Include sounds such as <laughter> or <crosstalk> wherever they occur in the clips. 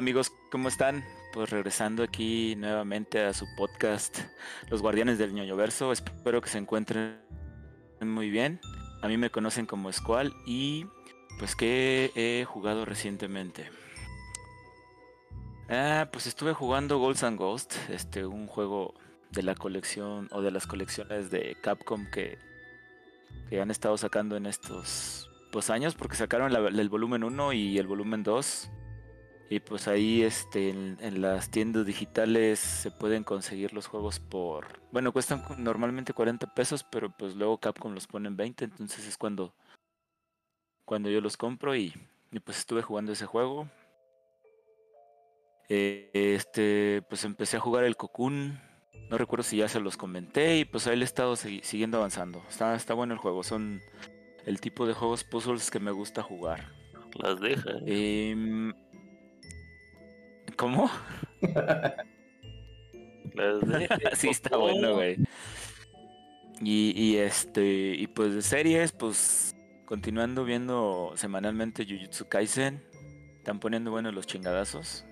Amigos, ¿cómo están? Pues regresando aquí nuevamente a su podcast Los Guardianes del ñoño Verso. Espero que se encuentren muy bien. A mí me conocen como Squall y pues que he jugado recientemente. Ah, pues estuve jugando Golds and Ghost, este un juego de la colección o de las colecciones de Capcom que, que han estado sacando en estos pues, años porque sacaron el volumen 1 y el volumen 2 y pues ahí este, en, las tiendas digitales se pueden conseguir los juegos por... Bueno, cuestan normalmente 40 pesos, pero pues luego Capcom los pone en 20, entonces es cuando, cuando yo los compro y, pues estuve jugando ese juego. Eh, este, pues empecé a jugar el Cocoon. No recuerdo si ya se los comenté y pues ahí le he estado siguiendo avanzando. Está, está bueno el juego, son el tipo de juegos puzzles que me gusta jugar. Las deja. Eh, ¿Cómo? <laughs> sí, está bueno, güey. Y, y, este, y pues de series, pues continuando viendo semanalmente Jujutsu Kaisen. Están poniendo buenos los chingadazos.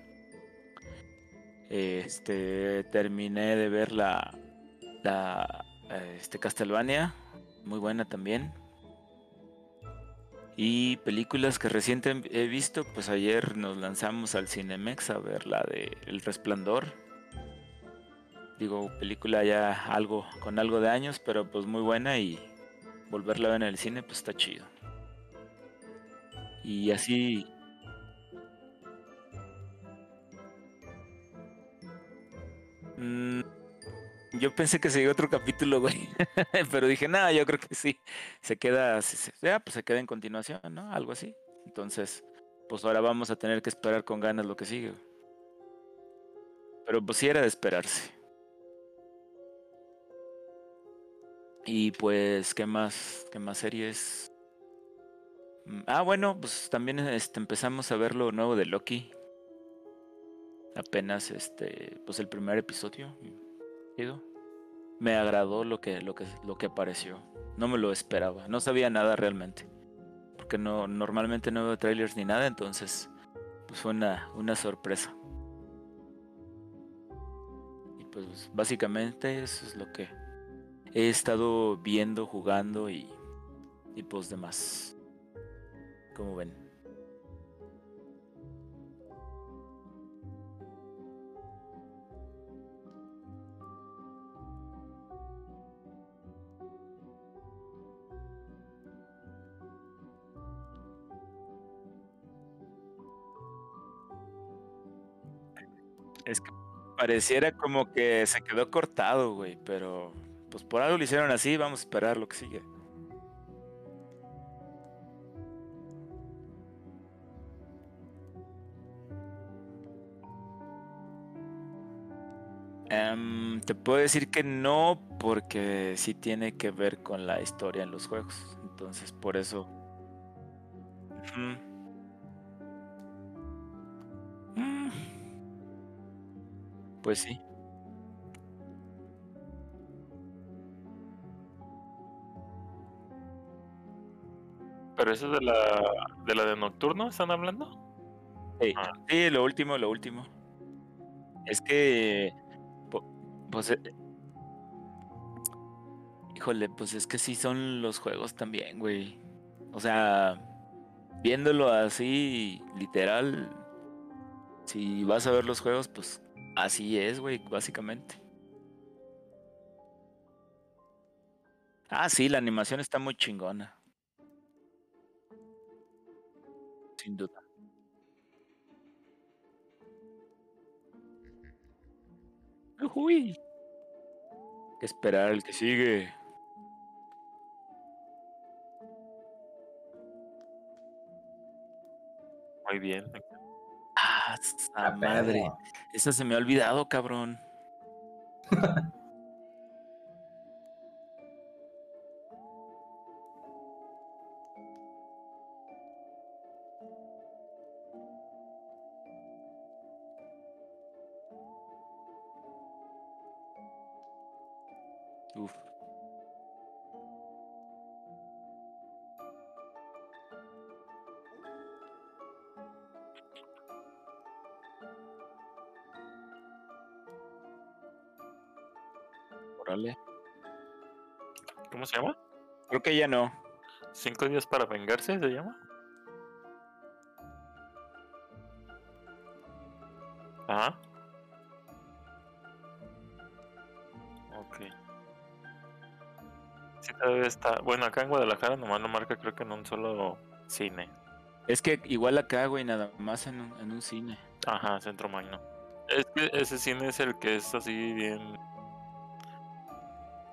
Este, terminé de ver la, la este, Castlevania. Muy buena también. Y películas que recién he visto, pues ayer nos lanzamos al Cinemex a ver la de El Resplandor. Digo, película ya algo con algo de años, pero pues muy buena y volverla a ver en el cine pues está chido. Y así mm, yo pensé que seguía otro capítulo, güey. <laughs> Pero dije, nada, yo creo que sí. Se queda, ya, pues se queda en continuación, ¿no? Algo así. Entonces, pues ahora vamos a tener que esperar con ganas lo que sigue. Pero pues sí era de esperarse. Y pues, ¿qué más? ¿Qué más series? Mm, ah, bueno, pues también este, empezamos a ver lo nuevo de Loki. Apenas este, pues el primer episodio. Me agradó lo que, lo que, lo que apareció. No me lo esperaba. No sabía nada realmente. Porque no, normalmente no veo trailers ni nada, entonces pues fue una, una sorpresa. Y pues básicamente eso es lo que he estado viendo, jugando y, y pues demás. Como ven. Es que pareciera como que se quedó cortado, güey, pero pues por algo lo hicieron así, vamos a esperar lo que sigue. Em, te puedo decir que no, porque sí tiene que ver con la historia en los juegos. Entonces, por eso. Pues sí. Pero eso es de la de la de nocturno están hablando? Sí, ah. sí lo último, lo último. Es que pues eh, híjole, pues es que sí son los juegos también, güey. O sea, viéndolo así literal si vas a ver los juegos, pues Así es, güey, básicamente. Ah, sí, la animación está muy chingona. Sin duda. Uy. Que esperar el que sigue. Muy bien. Ah, madre. Esa se me ha olvidado, cabrón. <laughs> que ya no. ¿Cinco días para vengarse se llama? Ajá. Ok. Sí, todavía está. Bueno, acá en Guadalajara nomás lo marca, creo que en un solo cine. Es que igual acá, güey, nada más en un, en un cine. Ajá, Centro Magno. Es que ese cine es el que es así bien.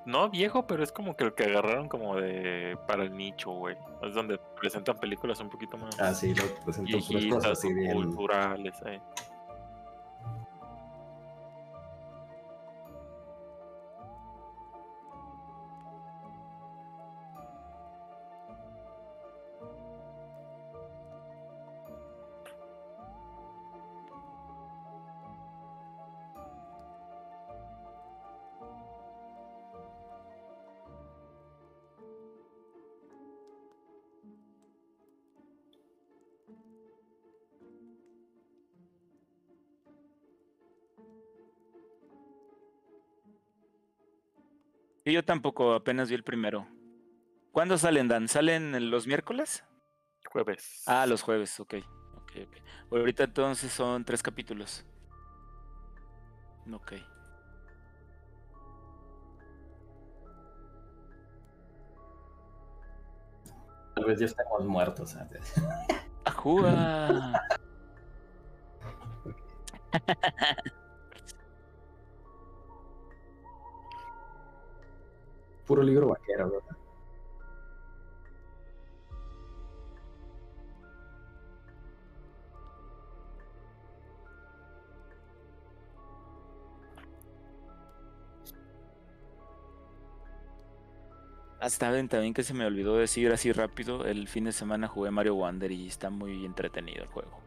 No viejo, pero es como que el que agarraron como de. para el nicho, güey. Es donde presentan películas un poquito más. Ah, sí, lo presento puras cosas viejitas, así bien. culturales, eh. Y yo tampoco, apenas vi el primero. ¿Cuándo salen, Dan? ¿Salen los miércoles? Jueves. Ah, los jueves, ok. ok, ok. Ahorita entonces son tres capítulos. Ok. Tal vez ya estemos muertos. antes. ¡Ajúa! <laughs> <laughs> Puro libro vaquero, ¿verdad? Hasta ven también que se me olvidó decir así rápido. El fin de semana jugué Mario Wonder y está muy entretenido el juego.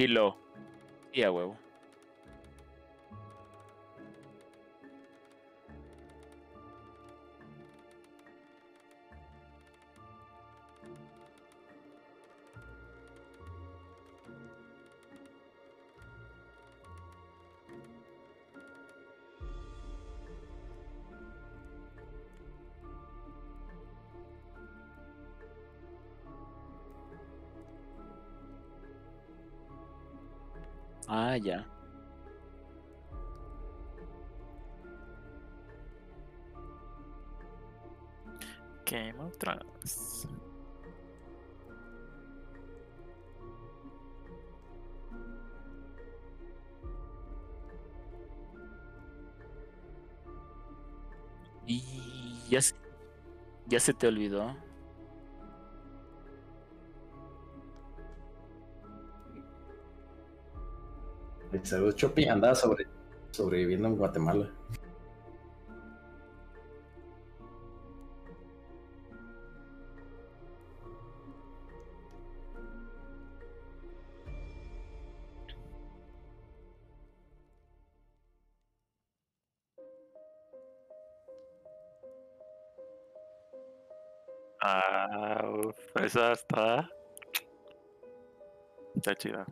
Hilo. Y a huevo. Y ya se, ya se te olvidó. Chopi andaba sobre, sobreviviendo en Guatemala. Esa está. Está chida.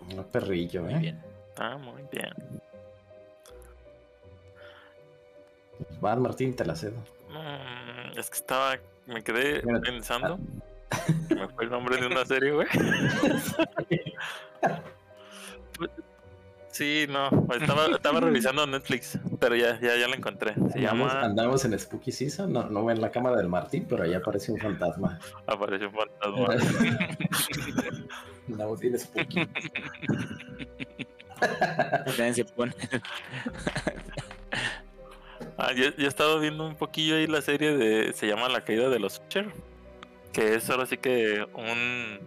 Un perrillo, Muy ¿eh? bien. Ah, muy bien. Van Martín, te la cedo. Mm, es que estaba. Me quedé pensando. <laughs> Me fue el nombre de una serie, güey. Sí, no. Estaba, estaba <laughs> revisando Netflix, pero ya, ya, ya la encontré. Se Andamos, llama andamos en Spooky Season, no, no en la cámara del Martín, pero ahí aparece un fantasma. Apareció un fantasma. <laughs> Andamos bien Spooky. También se pone. Ah, yo, yo he estado viendo un poquillo ahí la serie de. Se llama La caída de los Usher. Que es ahora sí que un.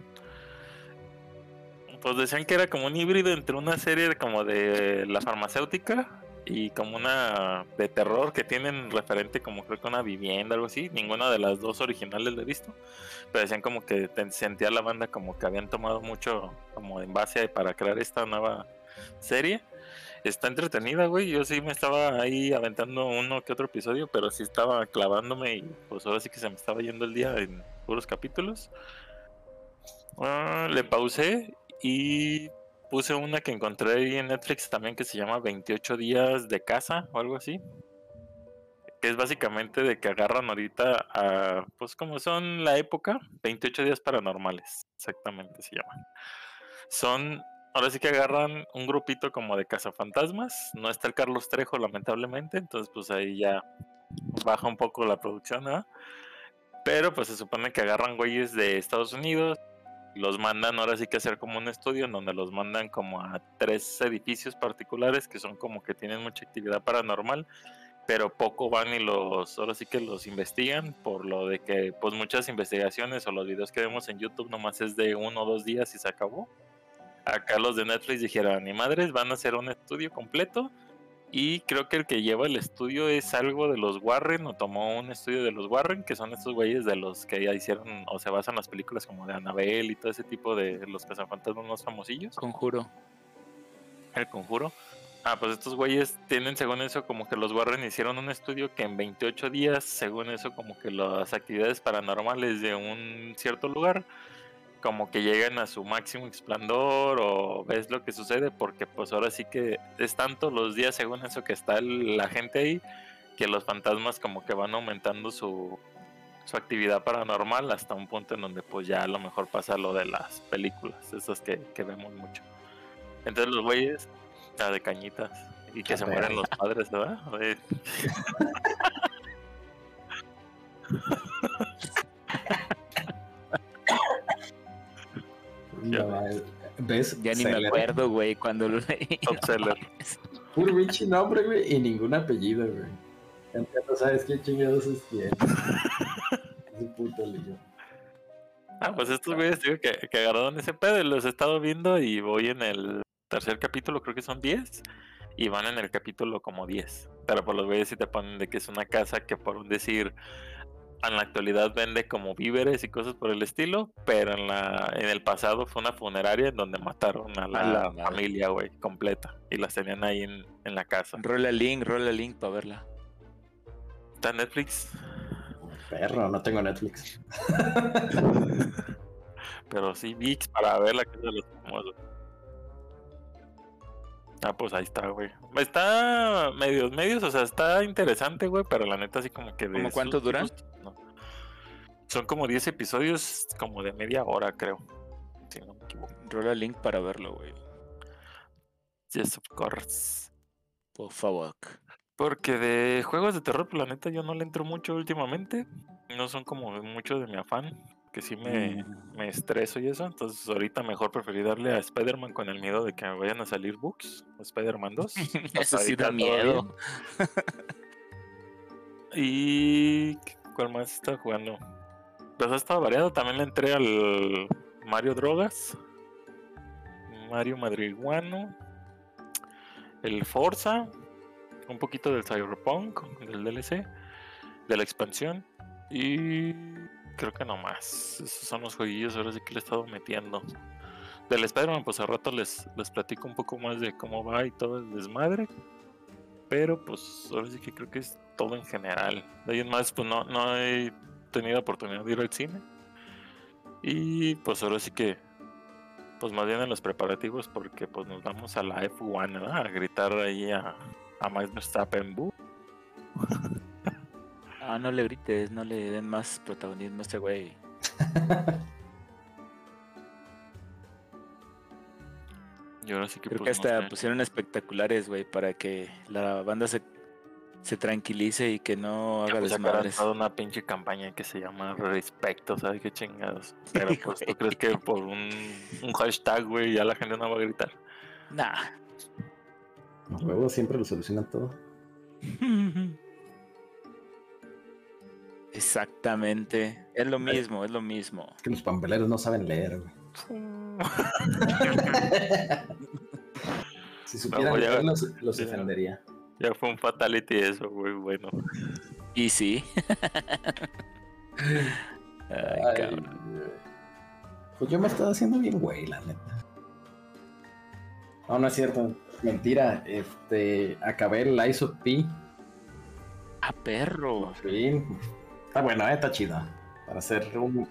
pues decían que era como un híbrido entre una serie como de la farmacéutica y como una de terror que tienen referente como creo que una vivienda, algo así. Ninguna de las dos originales la he visto. Pero decían como que sentía la banda como que habían tomado mucho como en base para crear esta nueva serie. Está entretenida, güey. Yo sí me estaba ahí aventando uno que otro episodio, pero sí estaba clavándome y pues ahora sí que se me estaba yendo el día en puros capítulos. Ah, le pausé y puse una que encontré ahí en Netflix también que se llama 28 días de casa o algo así. Que es básicamente de que agarran ahorita a, pues como son la época, 28 días paranormales, exactamente se llama. Son, ahora sí que agarran un grupito como de cazafantasmas. No está el Carlos Trejo, lamentablemente, entonces pues ahí ya baja un poco la producción, ¿verdad? Pero pues se supone que agarran güeyes de Estados Unidos, los mandan ahora sí que hacer como un estudio en donde los mandan como a tres edificios particulares que son como que tienen mucha actividad paranormal, pero poco van y los, ahora sí que los investigan por lo de que pues muchas investigaciones o los videos que vemos en YouTube nomás es de uno o dos días y se acabó. Acá los de Netflix dijeron, ni madres, van a hacer un estudio completo y creo que el que lleva el estudio es algo de los Warren, o tomó un estudio de los Warren, que son estos güeyes de los que ya hicieron, o se basan las películas como de Annabelle y todo ese tipo de los cazafantasmas más famosillos. Conjuro. El conjuro. Ah, pues estos güeyes tienen, según eso, como que los Warren hicieron un estudio que en 28 días, según eso, como que las actividades paranormales de un cierto lugar, como que llegan a su máximo esplendor o ves lo que sucede, porque pues ahora sí que es tanto los días, según eso, que está el- la gente ahí, que los fantasmas como que van aumentando su, su actividad paranormal hasta un punto en donde pues ya a lo mejor pasa lo de las películas, esas que, que vemos mucho. Entonces los güeyes, la de cañitas, y que Ah, se mueren los padres, ¿verdad? <laughs> <laughs> No, mames. ¿Ves? Ya ni me Seller. acuerdo, güey, cuando lo leí. <laughs> Top seller. Puro pinche nombre, güey, y ningún apellido, güey. No sabes qué chingados es quién. Ese <laughs> puto lío. Ah, pues estos güeyes digo que, que agarraron ese pedo y los he estado viendo y voy en el tercer capítulo, creo que son 10, y van en el capítulo como 10. Pero por los güeyes sí te ponen de que es una casa que por un decir en la actualidad vende como víveres y cosas por el estilo, pero en la en el pasado fue una funeraria en donde mataron a la, A la familia, güey, completa y las tenían ahí en, en la casa. Rola link, rola link para verla. Está en Netflix, Perro, no tengo Netflix. <laughs> pero sí VIX para verla que es de los famosos. Ah, pues ahí está, güey. Está medios, medios, o sea, está interesante, güey, pero la neta así como que. ¿Cómo cuánto duran? no. Son como 10 episodios, como de media hora, creo. Si no me equivoco. Rola link para verlo, güey. Yes, of course. Por favor. Porque de juegos de terror, pues, la neta, yo no le entro mucho últimamente. No son como mucho de mi afán, que sí me, Mm. me estreso y eso. Entonces, ahorita mejor preferí darle a Spider-Man con el miedo de que me vayan a salir bugs. o Spider-Man 2. <laughs> Eso sí da miedo. <laughs> Y. ¿Cuál más está jugando? Pues ha estado variado. También le entré al Mario Drogas. Mario Madriguano. El Forza. Un poquito del Cyberpunk. Del DLC. De la expansión. Y. Creo que no más. Esos son los jueguillos ahora sí que le he estado metiendo. Del Spider-Man, pues a rato les, les platico un poco más de cómo va y todo el desmadre. Pero pues ahora sí que creo que es todo en general. De ahí en más, pues no, no he tenido oportunidad de ir al cine. Y pues ahora sí que, pues más bien en los preparativos, porque pues nos vamos a la F1, ¿verdad? A gritar ahí a, a Max Verstappen. "Bu". <laughs> Ah, no le grites, no le den más protagonismo a este güey. <laughs> Y ahora sí que Creo que pues no hasta sé. pusieron espectaculares, güey, para que la banda se, se tranquilice y que no haga pues, desmadres. toda una pinche campaña que se llama Respecto, ¿sabes qué chingados? <laughs> Pero pues tú crees que por un, un hashtag, güey, ya la gente no va a gritar. Nah. Los huevos siempre lo solucionan todo. <laughs> Exactamente. Es lo mismo, es lo mismo. Es que los pambeleros no saben leer, güey. <laughs> si supieran a- leer, los, los defendería. Ya fue un fatality eso, güey, bueno. Y sí. Ay, Ay, cabrón. Pues yo me estaba haciendo bien güey, la neta. No, no es cierto. Mentira. Este, acabé el Ice of P. Ah, perro. Fin. Está bueno, eh, está chido. Para hacer un.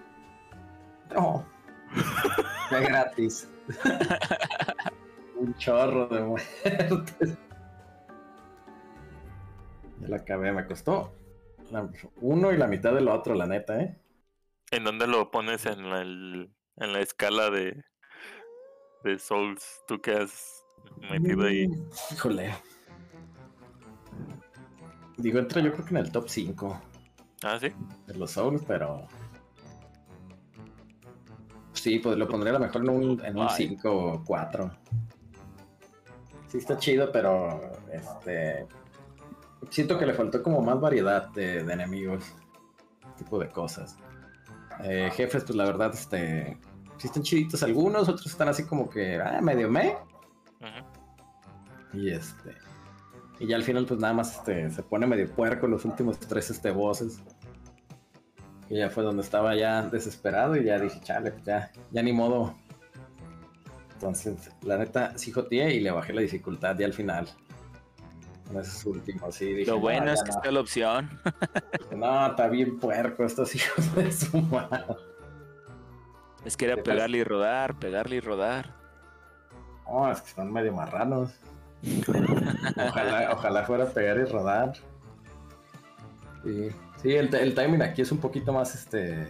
No. <laughs> De gratis. <laughs> un chorro de muertes. Ya la acabé, me costó uno y la mitad del otro, la neta, ¿eh? ¿En dónde lo pones en la, el- en la escala de, de Souls? ¿Tú que has metido ahí? Mm, Híjole. Digo, entra yo creo que en el top 5 Ah, sí. de los Souls, pero. Sí, pues lo pondría a lo mejor en un, en un Ay. 5 o 4. Sí, está chido, pero. Este. Siento que le faltó como más variedad de, de enemigos. Tipo de cosas. Eh, jefes, pues la verdad, este. Sí están chiditos algunos, otros están así como que. Ah, medio me. Y este. Y ya al final, pues nada más este, se pone medio puerco los últimos tres este, voces. Y ya fue donde estaba ya desesperado y ya dije, chale, pues ya, ya ni modo. Entonces, la neta, sí joteé y le bajé la dificultad ya al final. En esos últimos, sí. Dije, Lo bueno no, es que no. está la opción. <laughs> No, está bien puerco estos <laughs> hijos de su madre. Es que era pero- pegarle y rodar, pegarle y rodar. No, es que están medio marranos. <laughs> Ojalá, ojalá fuera pegar y rodar. Sí, sí el, el timing aquí es un poquito más, este...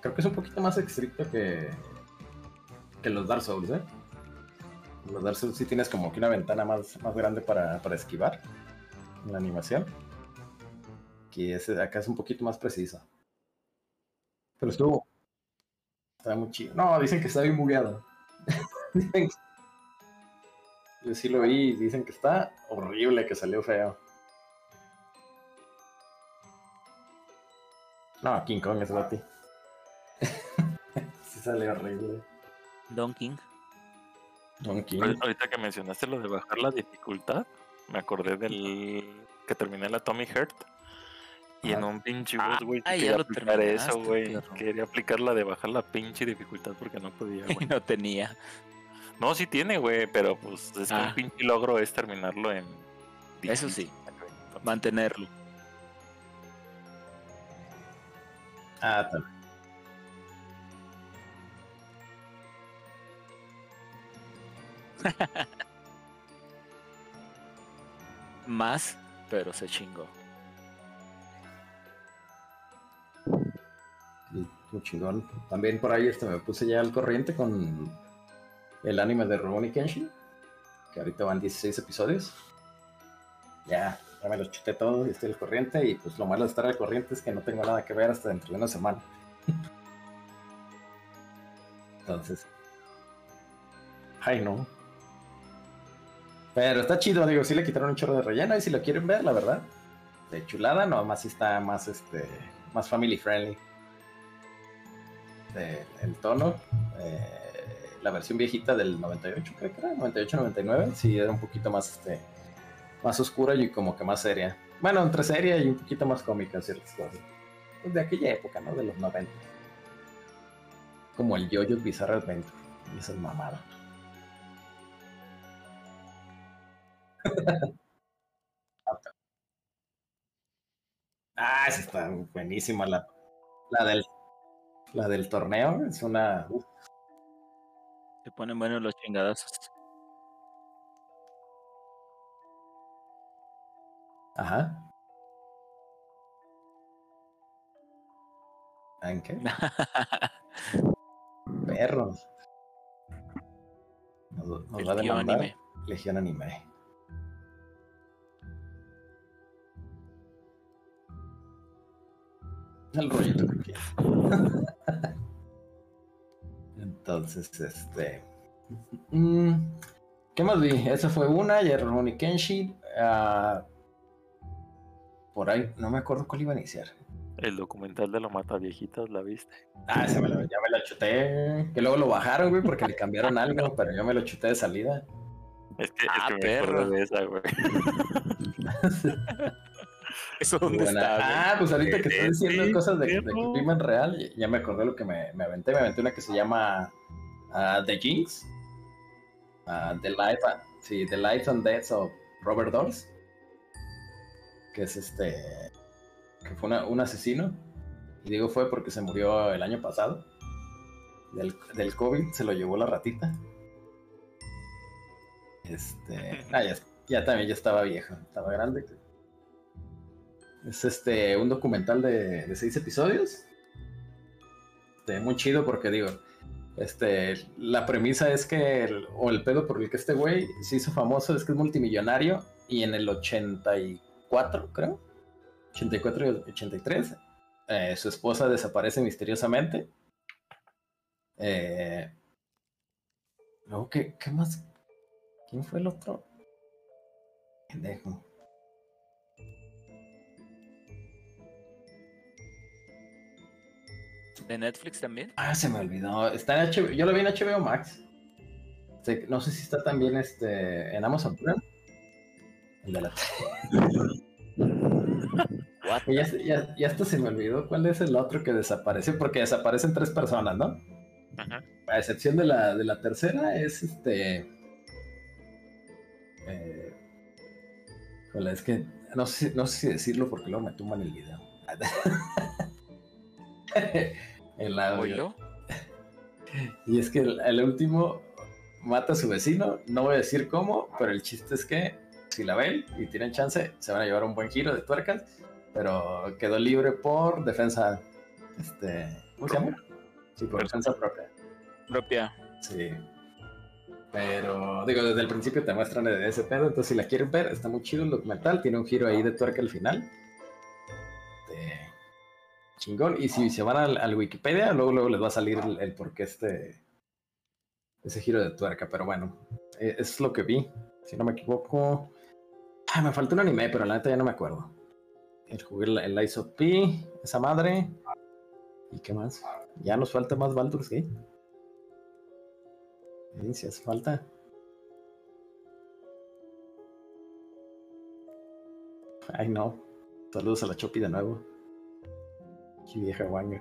Creo que es un poquito más estricto que, que los Dark Souls, ¿eh? Los Dark Souls sí tienes como que una ventana más, más grande para, para esquivar en la animación. Que ese, acá es un poquito más preciso. Pero estuvo... Está muy chido. No, dicen que está bien bugueado. <laughs> Yo sí lo vi y dicen que está horrible, que salió feo. No, King Kong es Bati. <laughs> sí sale horrible. Don King. Don King. Ahor- Ahorita que mencionaste lo de bajar la dificultad, me acordé del que terminé la Tommy Heart. Y en Ah. un pinche Ah, boss, güey, ah, quería aplicar eso, güey. Quería aplicar la de bajar la pinche dificultad porque no podía, <laughs> güey. no tenía. No, sí tiene, güey, pero pues es que Ah. un pinche logro es terminarlo en... Eso sí. Mantenerlo. Ah, también. <laughs> Más, pero se chingó. Muy chingón. También por ahí este, me puse ya al corriente con el anime de Rurouni Kenshin. Que ahorita van 16 episodios. Ya, ya me los chuté todo y estoy al corriente. Y pues lo malo de estar al corriente es que no tengo nada que ver hasta dentro de una semana. <laughs> Entonces. Ay, no. Pero está chido, digo, sí le quitaron un chorro de relleno y si lo quieren ver, la verdad. De chulada, nomás sí está más este. más family friendly. El tono. eh, la versión viejita del 98, creo que era, 98-99, sí era un poquito más este. más oscura y como que más seria. Bueno, entre seria y un poquito más cómica ciertas cosas. Pues de aquella época, ¿no? De los 90. Como el Jojo's Bizarre Adventure. Y esa es Ah, esa está buenísima la, la del la del torneo, es una uf, Se ponen buenos los chingadazos. ajá. ¿Ah, ¿En qué? <laughs> Perros. Nos, nos va a demandar anime. Legión Anime. El rollito que quiere. <laughs> Entonces, este. mm, ¿Qué más vi? Esa fue una, Rurouni Kenshin. ah, por ahí, no me acuerdo cuál iba a iniciar. El documental de lo mata viejitas, ¿la viste? Ah, se me lo, ya me lo chuté. Que luego lo bajaron, güey, porque le cambiaron algo, <laughs> pero yo me lo chuté de salida. Es que, Ah, es que me perro. de esa, güey. <laughs> <laughs> ¿Eso dónde Buena- está? Ah, pues ahorita que estoy diciendo Sí, cosas de, de crimen real, ya- me acordé lo que me, me aventé. Me aventé una que se llama ah, The Jinx. Ah, the Life, sí, The Life and Deaths of Robert Dawes. Que es este. Que fue una- un asesino. Y digo fue porque se murió el año pasado. Del, del COVID, se lo llevó la ratita. Este. <laughs> Ah, ya, ya también ya estaba viejo, estaba grande. Es este un documental de, seis episodios. Este, muy chido porque digo, este, la premisa es que, el- o el pedo por el que este güey se hizo famoso es que es multimillonario y en el 84, creo, 84 y 83, eh, su esposa desaparece misteriosamente. Eh, luego, ¿qué, ¿qué más? ¿Quién fue el otro? Pendejo. ¿De Netflix también? Ah, se me olvidó. Está en HBO. Yo lo vi en HBO Max. No sé si está también este, en Amazon Prime. El de la... <laughs> Ya, ya, ya hasta se me olvidó cuál es el otro que desapareció, porque desaparecen tres personas, ¿no? Ajá. A excepción de la, de la tercera, es este. Eh, es que no sé, no sé si decirlo porque luego me tumban el video. <laughs> el audio. <laughs> Y es que el, el último mata a su vecino, no voy a decir cómo, pero el chiste es que si la ven y tienen chance, se van a llevar un buen giro de tuercas, pero quedó libre por defensa, este, ¿cómo se llama? Sí, por defensa propia. Propia. Sí. Pero, digo, desde el principio te muestran ese pedo, entonces si la quieren ver, está muy chido el documental, tiene un giro ahí de tuerca al final. Chingón. Y si se van al, Wikipedia, luego, luego les va a salir el, el este, ese giro de tuerca. Pero bueno, eh, es lo que vi. Si no me equivoco. Me falta un anime, pero la neta ya no me acuerdo. El jugué el, el esa madre. ¿Y qué más? Ya nos falta más Baldur's Gate. Si hace falta. Ay, no. Saludos a la Chopi de nuevo. 其实很完整。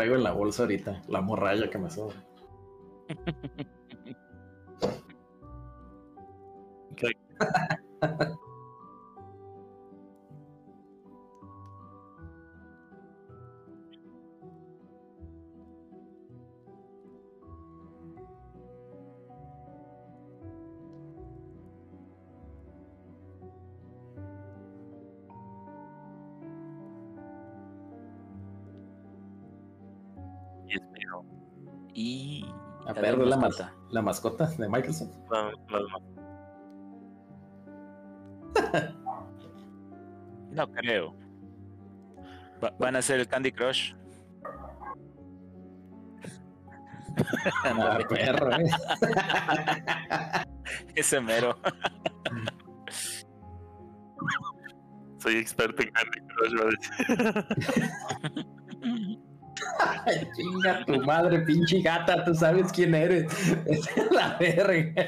Traigo en la bolsa ahorita, la morralla que me sobra. <laughs> la mascota de Microsoft. Las ma- No creo. Va- van a hacer el Candy Crush. Ah, perro, eh. <laughs> ese mero. Soy experto en Candy Crush, va a decir. <laughs> Ay, chinga tu madre, pinche gata, tú sabes quién eres. Es la verga.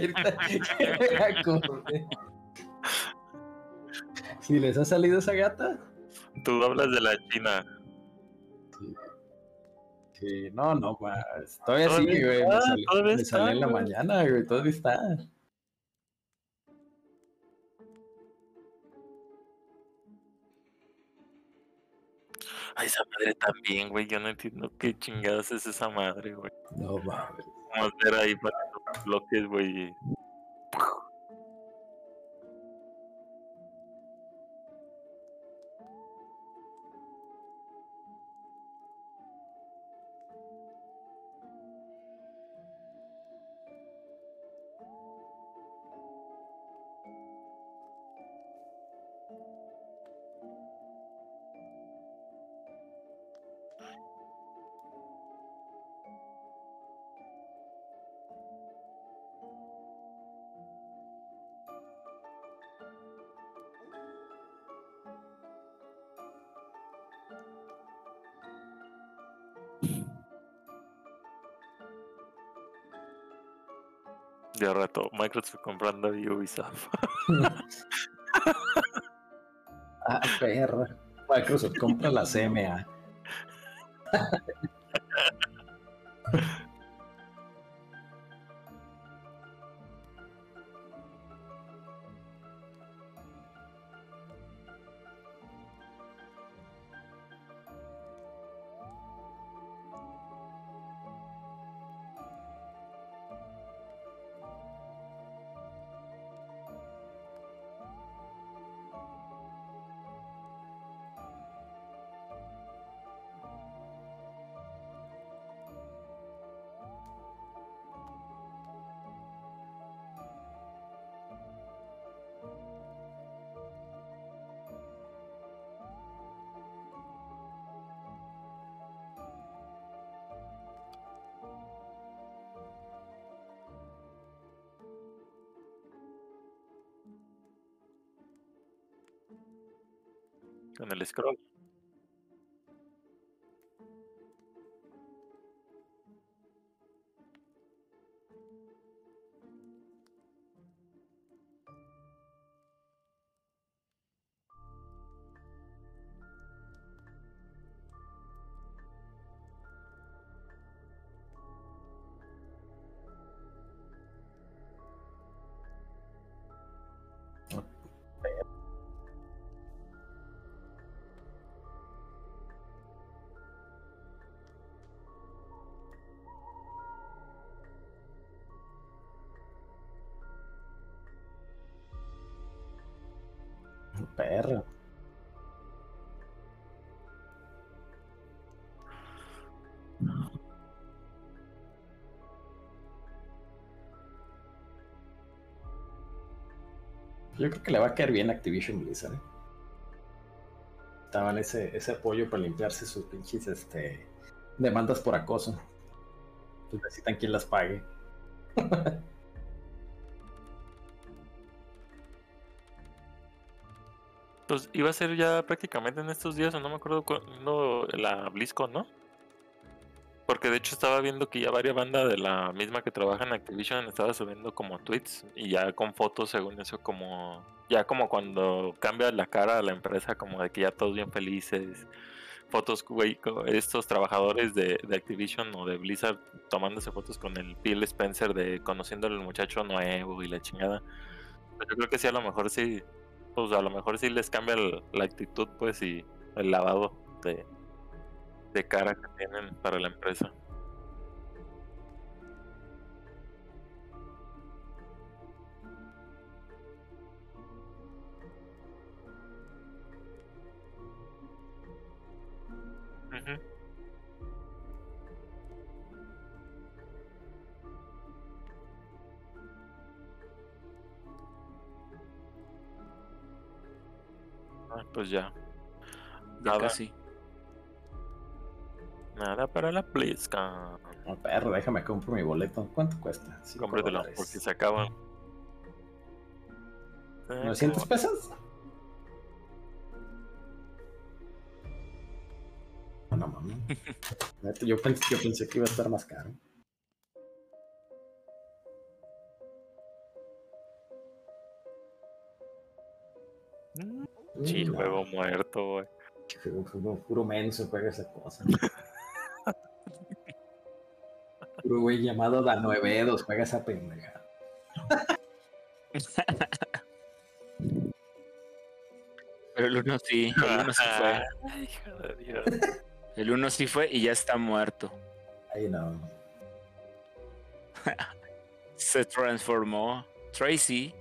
Si les ha salido esa gata. Tú hablas de la China. Sí, Sí, no, no, Todavía Todavía sigue, güey. Me salió, en la mañana, güey. Todavía está. Ay, esa madre también, güey. Yo no entiendo qué chingadas es esa madre, güey. No mames. Vamos a ver ahí para los bloques, güey. Ya rato, Microsoft comprando Ubisoft. <laughs> ah, perra. Microsoft compra la CMA. <laughs> Con el Perro. Yo creo que le va a caer bien Activision Blizzard. ¿eh? Estaban ese, ese apoyo para limpiarse sus pinches este, demandas por acoso. Pues necesitan quien las pague. <laughs> Pues iba a ser ya prácticamente en estos días, o no me acuerdo cuándo, la BlizzCon, ¿no? Porque de hecho estaba viendo que ya varias bandas de la misma que trabaja en Activision estaba subiendo como tweets y ya con fotos según eso como ya como cuando cambia la cara a la empresa como de que ya todos bien felices fotos güey estos trabajadores de, Activision o de Blizzard tomándose fotos con el Phil Spencer de conociendo al muchacho nuevo y la chingada Pero yo creo que sí a lo mejor sí pues a lo mejor sí les cambia la actitud pues y el lavado de, de cara que tienen para la empresa. Pues ya. Ya Nada, casi. nada para la BlizzCon. No, perro, déjame compro mi boleto. ¿Cuánto cuesta? Cómpratelo, dólares. porque se acaban. Se ¿900 acaban. pesos? No, no mames. <laughs> Neta, Yo pensé, yo pensé que iba a estar más caro. No, juego muerto, güey. Puro, puro- menso juega esa cosa. <laughs> Puro güey llamado Da Nuevedos juega esa pendeja. Pero el uno sí, el uno sí fue. <laughs> Ay, Dios. El uno sí fue y ya está muerto. Ay, no. <laughs> Se transformó. Tracy.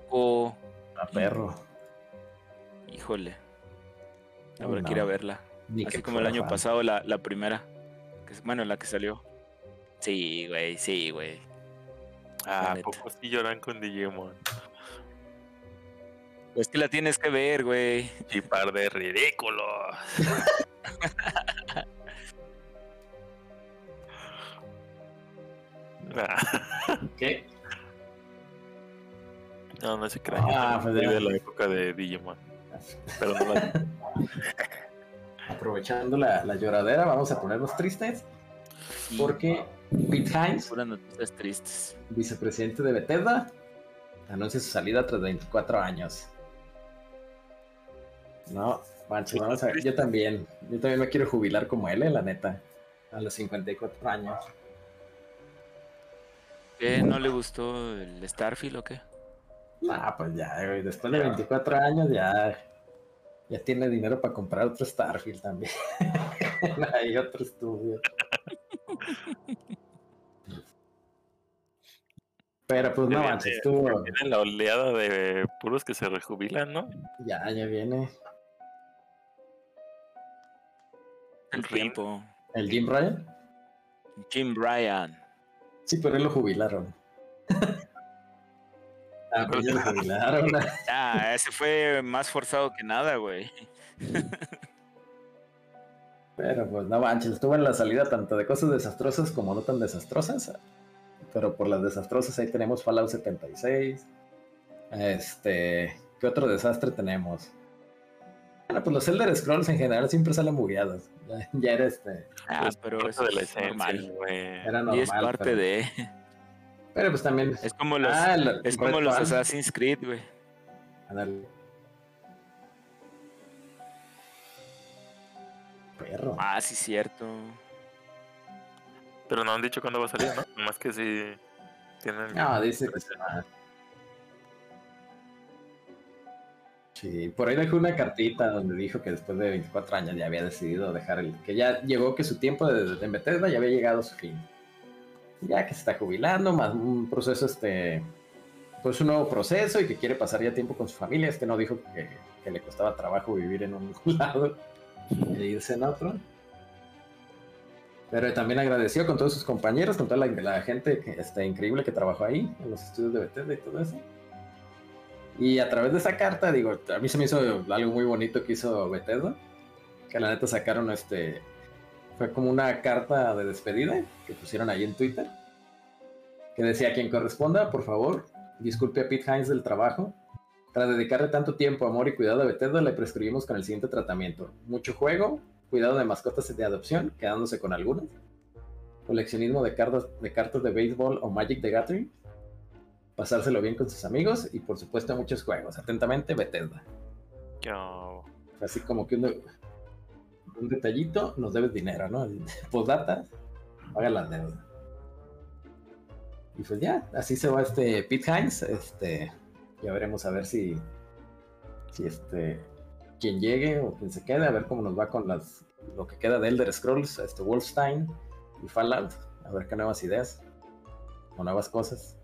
Poco. A perro. Híjole. Habrá no. que ir a verla. Así como el año fan. pasado, la, la primera. Que bueno, la que salió. Sí, güey, sí, güey. Ah, ¿a neta. poco sí lloran con Digimon? Es que la tienes que ver, güey. Y par de ridículos. <laughs> Ah, ¿Qué? No, no se crean. Ah, pues de la época de Digimon. <laughs> Pero no la... Aprovechando la, la lloradera, vamos a ponernos tristes. Porque Pete Hines, tristes. vicepresidente de Bethesda, anuncia su salida tras 24 años. No, manches, vamos a Yo también. Yo también me quiero jubilar como él, eh, la neta. A los 54 años. ¿Qué? ¿No le gustó el Starfield o qué? Ah, pues ya, güey, después de 24 años ya. Ya tiene dinero para comprar otro Starfield también. <laughs> Hay otro estudio. Pero pues no Viene- manches, estuvo. Tienen la oleada de puros que se rejubilan, ¿no? Ya, ya viene. El tiempo. ¿El Jim Ryan? Jim Bryan. Sí, pero él lo jubilaron. <laughs> ah, pues ya lo jubilaron. Ah, <laughs> ese fue más forzado que nada, güey. Pero pues no manches, estuvo en la salida tanto de cosas desastrosas como no tan desastrosas. Pero por las desastrosas ahí tenemos Fallout 76. Este, ¿qué otro desastre tenemos? Bueno, pues los Elder Scrolls en general siempre salen bugueados. <laughs> Ya, ya era este. Ah, pero eso de la es normal. güey. Era Y normal. es parte pero, de. Pero pues también. Es como los, Ah, es como los. Assassin's Creed, güey. Ándale. Perro. Ah, sí, cierto. Pero no han dicho cuándo va a salir, ¿no? Más que si tienen. No, dice que se va. Sí, por ahí dejó una cartita donde dijo que después de 24 años ya había decidido dejar el. que ya llegó que su tiempo de, de Bethesda ya había llegado a su fin. Ya que se está jubilando, más un proceso, este. Pues un nuevo proceso y que quiere pasar ya tiempo con su familia. Es que no dijo que, le costaba trabajo vivir en un <laughs> lado e irse en otro. Pero también agradeció con todos sus compañeros, con toda la, gente este, increíble que trabajó ahí, en los estudios de Bethesda y todo eso. Y a través de esa carta, digo, a mí se me hizo algo muy bonito que hizo Bethesda, que la neta sacaron este, fue como una carta de despedida que pusieron ahí en Twitter, que decía, quien corresponda, por favor, disculpe a Pete Hines del trabajo. Tras dedicarle tanto tiempo, amor y cuidado a Bethesda, le prescribimos con el siguiente tratamiento. Mucho juego, cuidado de mascotas de adopción, quedándose con algunas. Coleccionismo de cartas, de cartas de béisbol o Magic the Gathering. Pasárselo bien con sus amigos y por supuesto muchos juegos. Atentamente, Bethesda. Así como que un, un detallito, nos debes dinero, ¿no? <laughs> Postdata, paga la deuda. Y pues ya, así se va este Pete Hines. Este, ya veremos a ver si, si este, quien llegue o quien se quede, a ver cómo nos va con las, lo que queda de Elder Scrolls, este Wolfenstein y Fallout. A ver qué nuevas ideas o nuevas cosas.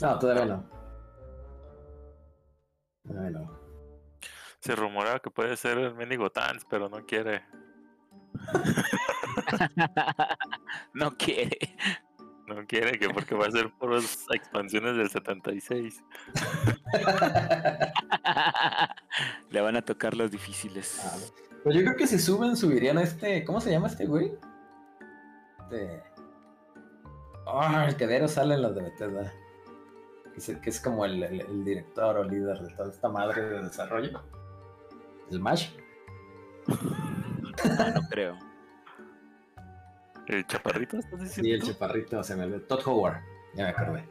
No, todavía no. Todavía no. Se rumora que puede ser el mendigo Tans, pero no quiere. <laughs> no quiere. No quiere que porque va a ser puras expansiones del 76. <laughs> Le van a tocar los difíciles. Ah, Pues yo creo que si suben, subirían a este. ¿Cómo se llama este güey? Este. Ah, el quedero sale en los de Bethesda. Que es, que es como el, el- el director o líder de toda esta madre de desarrollo. El Mash. No, no creo. ¿El chaparrito estás Sí, diciendo? el tú? chaparrito se me olvidó. Todd Howard. Ya me acordé.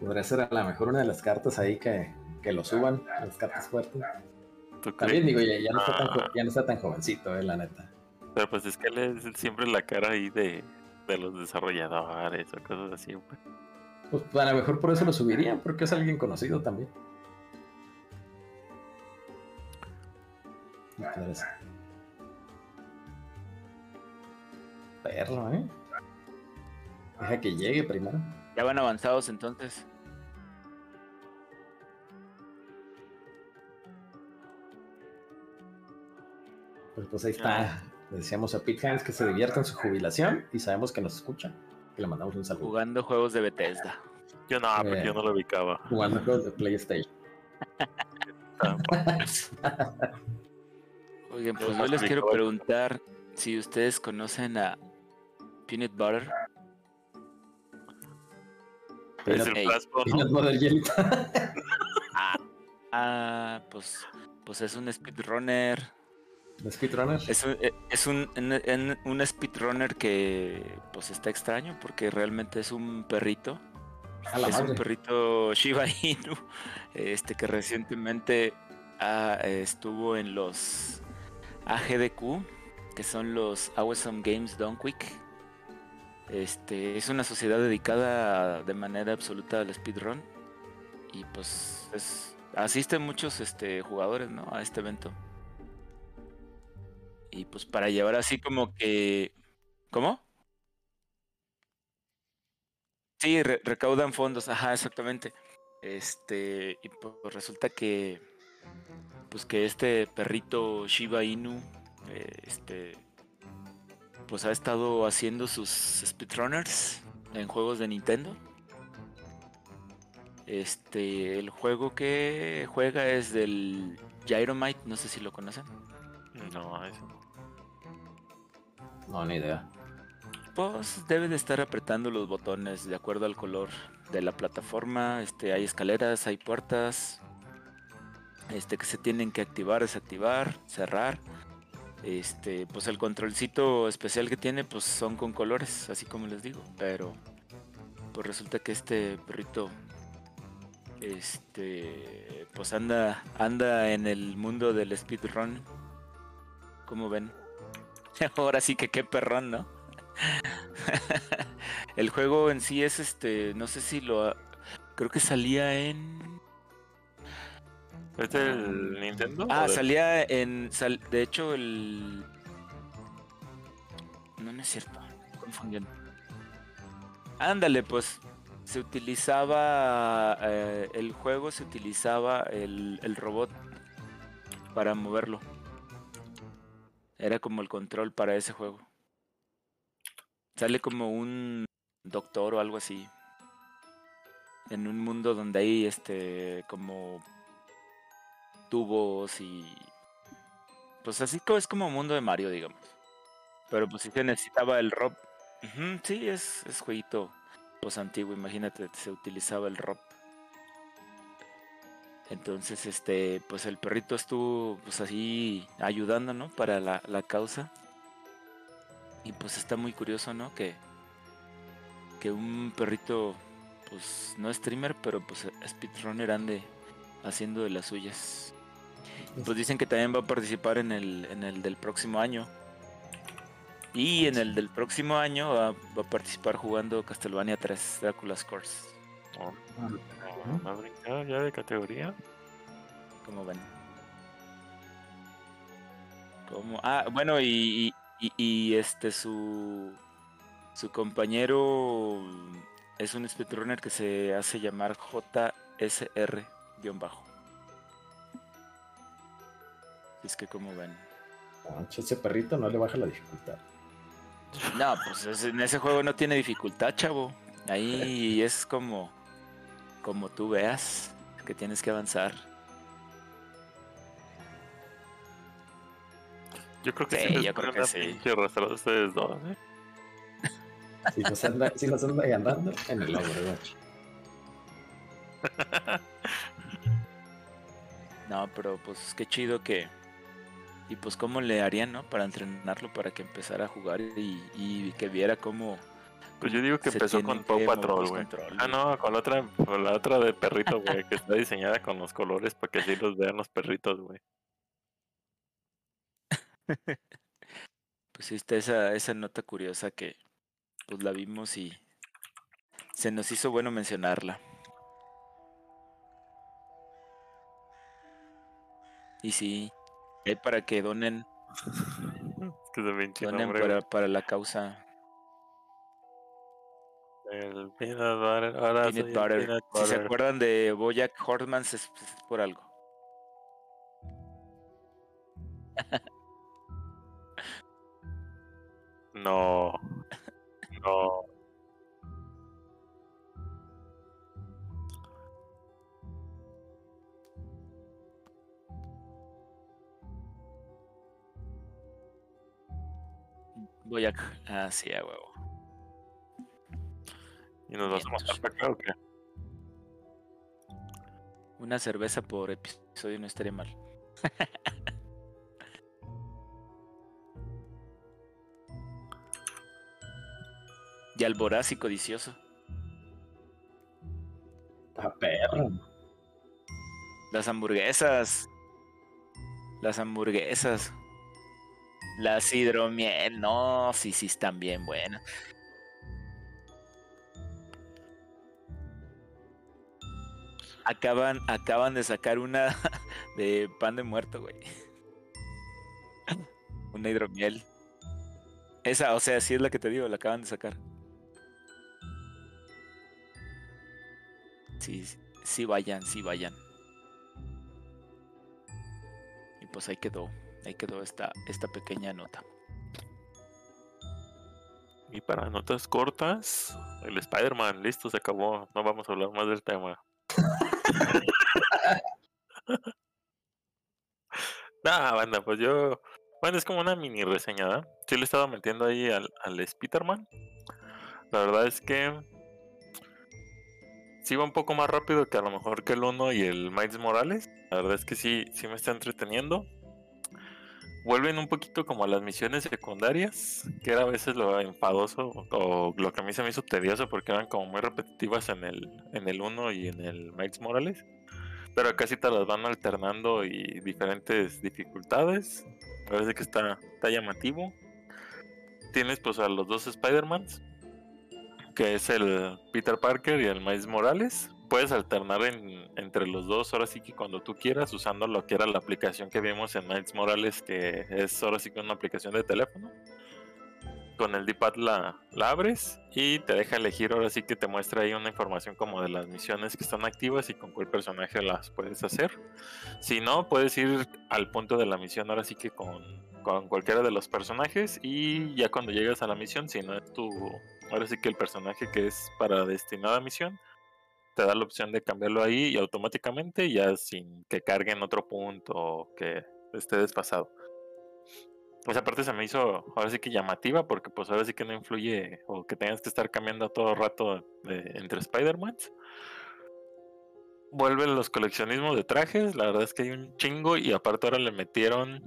Podría ser a lo mejor una de las cartas ahí que, que lo suban, las cartas fuertes. También digo, ya, ya no está tan, Ah. ya no está tan jovencito, eh, la neta. Pero pues es que él es siempre la cara ahí de, de los desarrolladores o cosas así. pues. Pues a lo mejor por eso lo subirían, porque es alguien conocido también. Entonces, Perro, ¿eh? Deja que llegue primero. Ya van avanzados entonces. Pues, pues ahí está. Le decíamos a Pete Hines que se divierta en su jubilación y sabemos que nos escucha. Que le mandamos un saludo. Jugando juegos de Bethesda. Yo no, porque Eh. yo no lo ubicaba. Jugando juegos de PlayStation. <laughs> <laughs> Oigan, pues Yo les quiero preguntar si ustedes conocen a Peanut Butter. Es Peanut, el frasco, ¿no? Peanut Butter Jelly. <laughs> Ah, pues, pues es un speedrunner. ¿Un speedrunner? Es un, eh, es un, en- en- un speedrunner que pues está extraño porque realmente es un perrito. A la es un perrito Shiba Inu, <laughs> este que recientemente ah, estuvo en los AGDQ, que son los Awesome Games Done Quick. Este es una sociedad dedicada de manera absoluta al speedrun y pues es- asisten muchos este, jugadores ¿no? a este evento. Y pues para llevar así como que... ¿Cómo? Sí, re- recaudan fondos, ajá, exactamente. Este, y pues resulta que, pues que este perrito Shiba Inu, eh, este, pues ha estado haciendo sus speedrunners en juegos de Nintendo. Este, el juego que juega es del Gyromite, no sé si lo conocen. No, eso. No, ni idea. Pues debe de estar apretando los botones de acuerdo al color de la plataforma. Este, hay escaleras, hay puertas. Este que se tienen que activar, desactivar, cerrar. Este, pues el controlcito especial que tiene, pues son con colores, así como les digo. Pero, pues resulta que este perrito, este, pues anda, anda en el mundo del speedrun. Como ven? <laughs> Ahora sí que qué perrón, ¿no? <laughs> el juego en sí es este, no sé si lo creo que salía en ¿Es del Nintendo? Ah, salía en sal- de hecho el No, no es cierto, confundiendo. Ándale, pues se utilizaba eh, el juego se utilizaba el, el robot para moverlo. Era como el control para ese juego. Sale como un doctor o algo así. En un mundo donde hay este como tubos y pues así como es como mundo de Mario, digamos. Pero pues sí se necesitaba el. Ujú, sí, es, es jueguito pues antiguo, imagínate, se utilizaba el ROP. Entonces, este, pues el perrito estuvo pues así ayudando, ¿no? Para la, la causa. Y pues está muy curioso, ¿no? Que, que un perrito, pues no streamer, pero pues speedrunner ande haciendo de las suyas. Pues dicen que también va a participar en el, en el del próximo año. Y en el del próximo año va, va a participar jugando Castlevania 3, Dracula's Curse. No, no, no ha brincado ya de categoría. Como ven. Como, ah, bueno, y, y, este su su compañero es un speedrunner que se hace llamar JSR-bajo. Es que como ven. Ese perrito no le baja la dificultad. No, pues es- en ese juego no tiene dificultad, chavo. Ahí <laughs> es como como tú veas que tienes que avanzar. Yo creo que Sí, sí, yo creo que sí. ustedes dos, ¿eh? Si nos anda, si nos anda ganando en el Overwatch. <laughs> No, pero pues qué chido que. Y pues cómo le harían, ¿no? Para entrenarlo, para que empezara a jugar y, y que viera cómo. Pues yo digo que empezó con Paw Patrol, güey. Ah, no, con la otra, con la otra de perrito, güey, que está diseñada con los colores para que así los vean los perritos, güey. <laughs> Pues sí, está esa, esa nota curiosa que pues la vimos y se nos hizo bueno mencionarla. Y sí, hay para que donen, <laughs> que se me hincha el donen para, para la causa El peanut butter, ahora soy Peanut el Butter. peanut Si se butter. acuerdan de Bojack Horseman es, es por algo. <laughs> No. No. Bojack, ah, sí, a huevo. ¿Y nos vas a mostrar para acá o qué? Una cerveza por episodio no estaría mal. <laughs> y al voraz y codicioso. A perro. Las hamburguesas. Las hamburguesas. Las hidromiel. No, sí, sí están bien buenas. Acaban, acaban de sacar una <laughs> de pan de muerto, güey. <laughs> Una hidromiel. Esa, o sea, sí es la que te digo, la acaban de sacar. Sí, sí, vayan, sí vayan. Y pues ahí quedó, ahí quedó esta, esta pequeña nota. Y para notas cortas, el Spider-Man, listo, se acabó. No vamos a hablar más del tema. <laughs> Nah, banda, pues yo. Bueno, es como una mini reseña, ¿verdad? Sí le he estado metiendo ahí al, al Spider-Man. La verdad es que. Sí va un poco más rápido que a lo mejor que el 1 y el Miles Morales. La verdad es que sí, sí me está entreteniendo. Vuelven un poquito como a las misiones secundarias, que era a veces lo enfadoso o lo que a mí se me hizo tedioso porque eran como muy repetitivas en el, en el 1 y en el Miles Morales. Pero acá sí te las van alternando y diferentes dificultades. Parece que está, está llamativo. Tienes pues a los dos Spider-Mans, que es el Peter Parker y el Miles Morales. Puedes alternar en- entre los dos ahora sí que cuando tú quieras, usando lo que era la aplicación que vimos en Miles Morales, que es ahora sí que una aplicación de teléfono. Con el D-pad la, la abres y te deja elegir ahora sí que te muestra ahí una información como de las misiones que están activas y con cuál personaje las puedes hacer. Si no, puedes ir al punto de la misión ahora sí que con, con cualquiera de los personajes y ya cuando llegas a la misión, si no es tu, ahora sí que el personaje que es para destinada misión, te da la opción de cambiarlo ahí y automáticamente ya sin que cargue en otro punto o que esté desfasado. Esa parte se me hizo ahora sí que llamativa porque pues ahora sí que no influye o que tengas que estar cambiando todo rato de- entre Spider-Mans. Vuelven los coleccionismos de trajes, la verdad es que hay un chingo y aparte ahora le metieron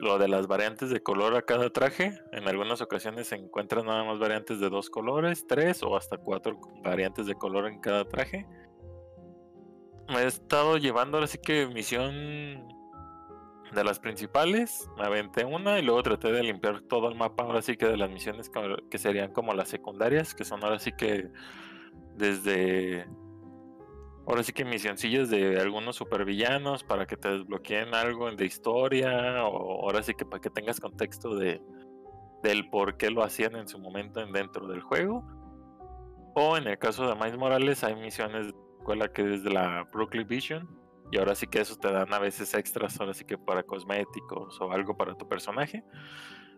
lo de las variantes de color a cada traje. En algunas ocasiones se encuentran nada más variantes de dos colores, tres o hasta cuatro variantes de color en cada traje. Me he estado llevando ahora sí que misión de las principales, me aventé una y luego traté de limpiar todo el mapa ahora sí que de las misiones que, serían como las secundarias, que son ahora sí que desde ahora sí que misioncillas de algunos supervillanos para que te desbloqueen algo de historia o ahora sí que para que tengas contexto de del por qué lo hacían en su momento en- dentro del juego. O en el caso de Miles Morales hay misiones de que es de la Brooklyn Vision y ahora sí que eso te dan a veces extras, ahora sí que para cosméticos o algo para tu personaje.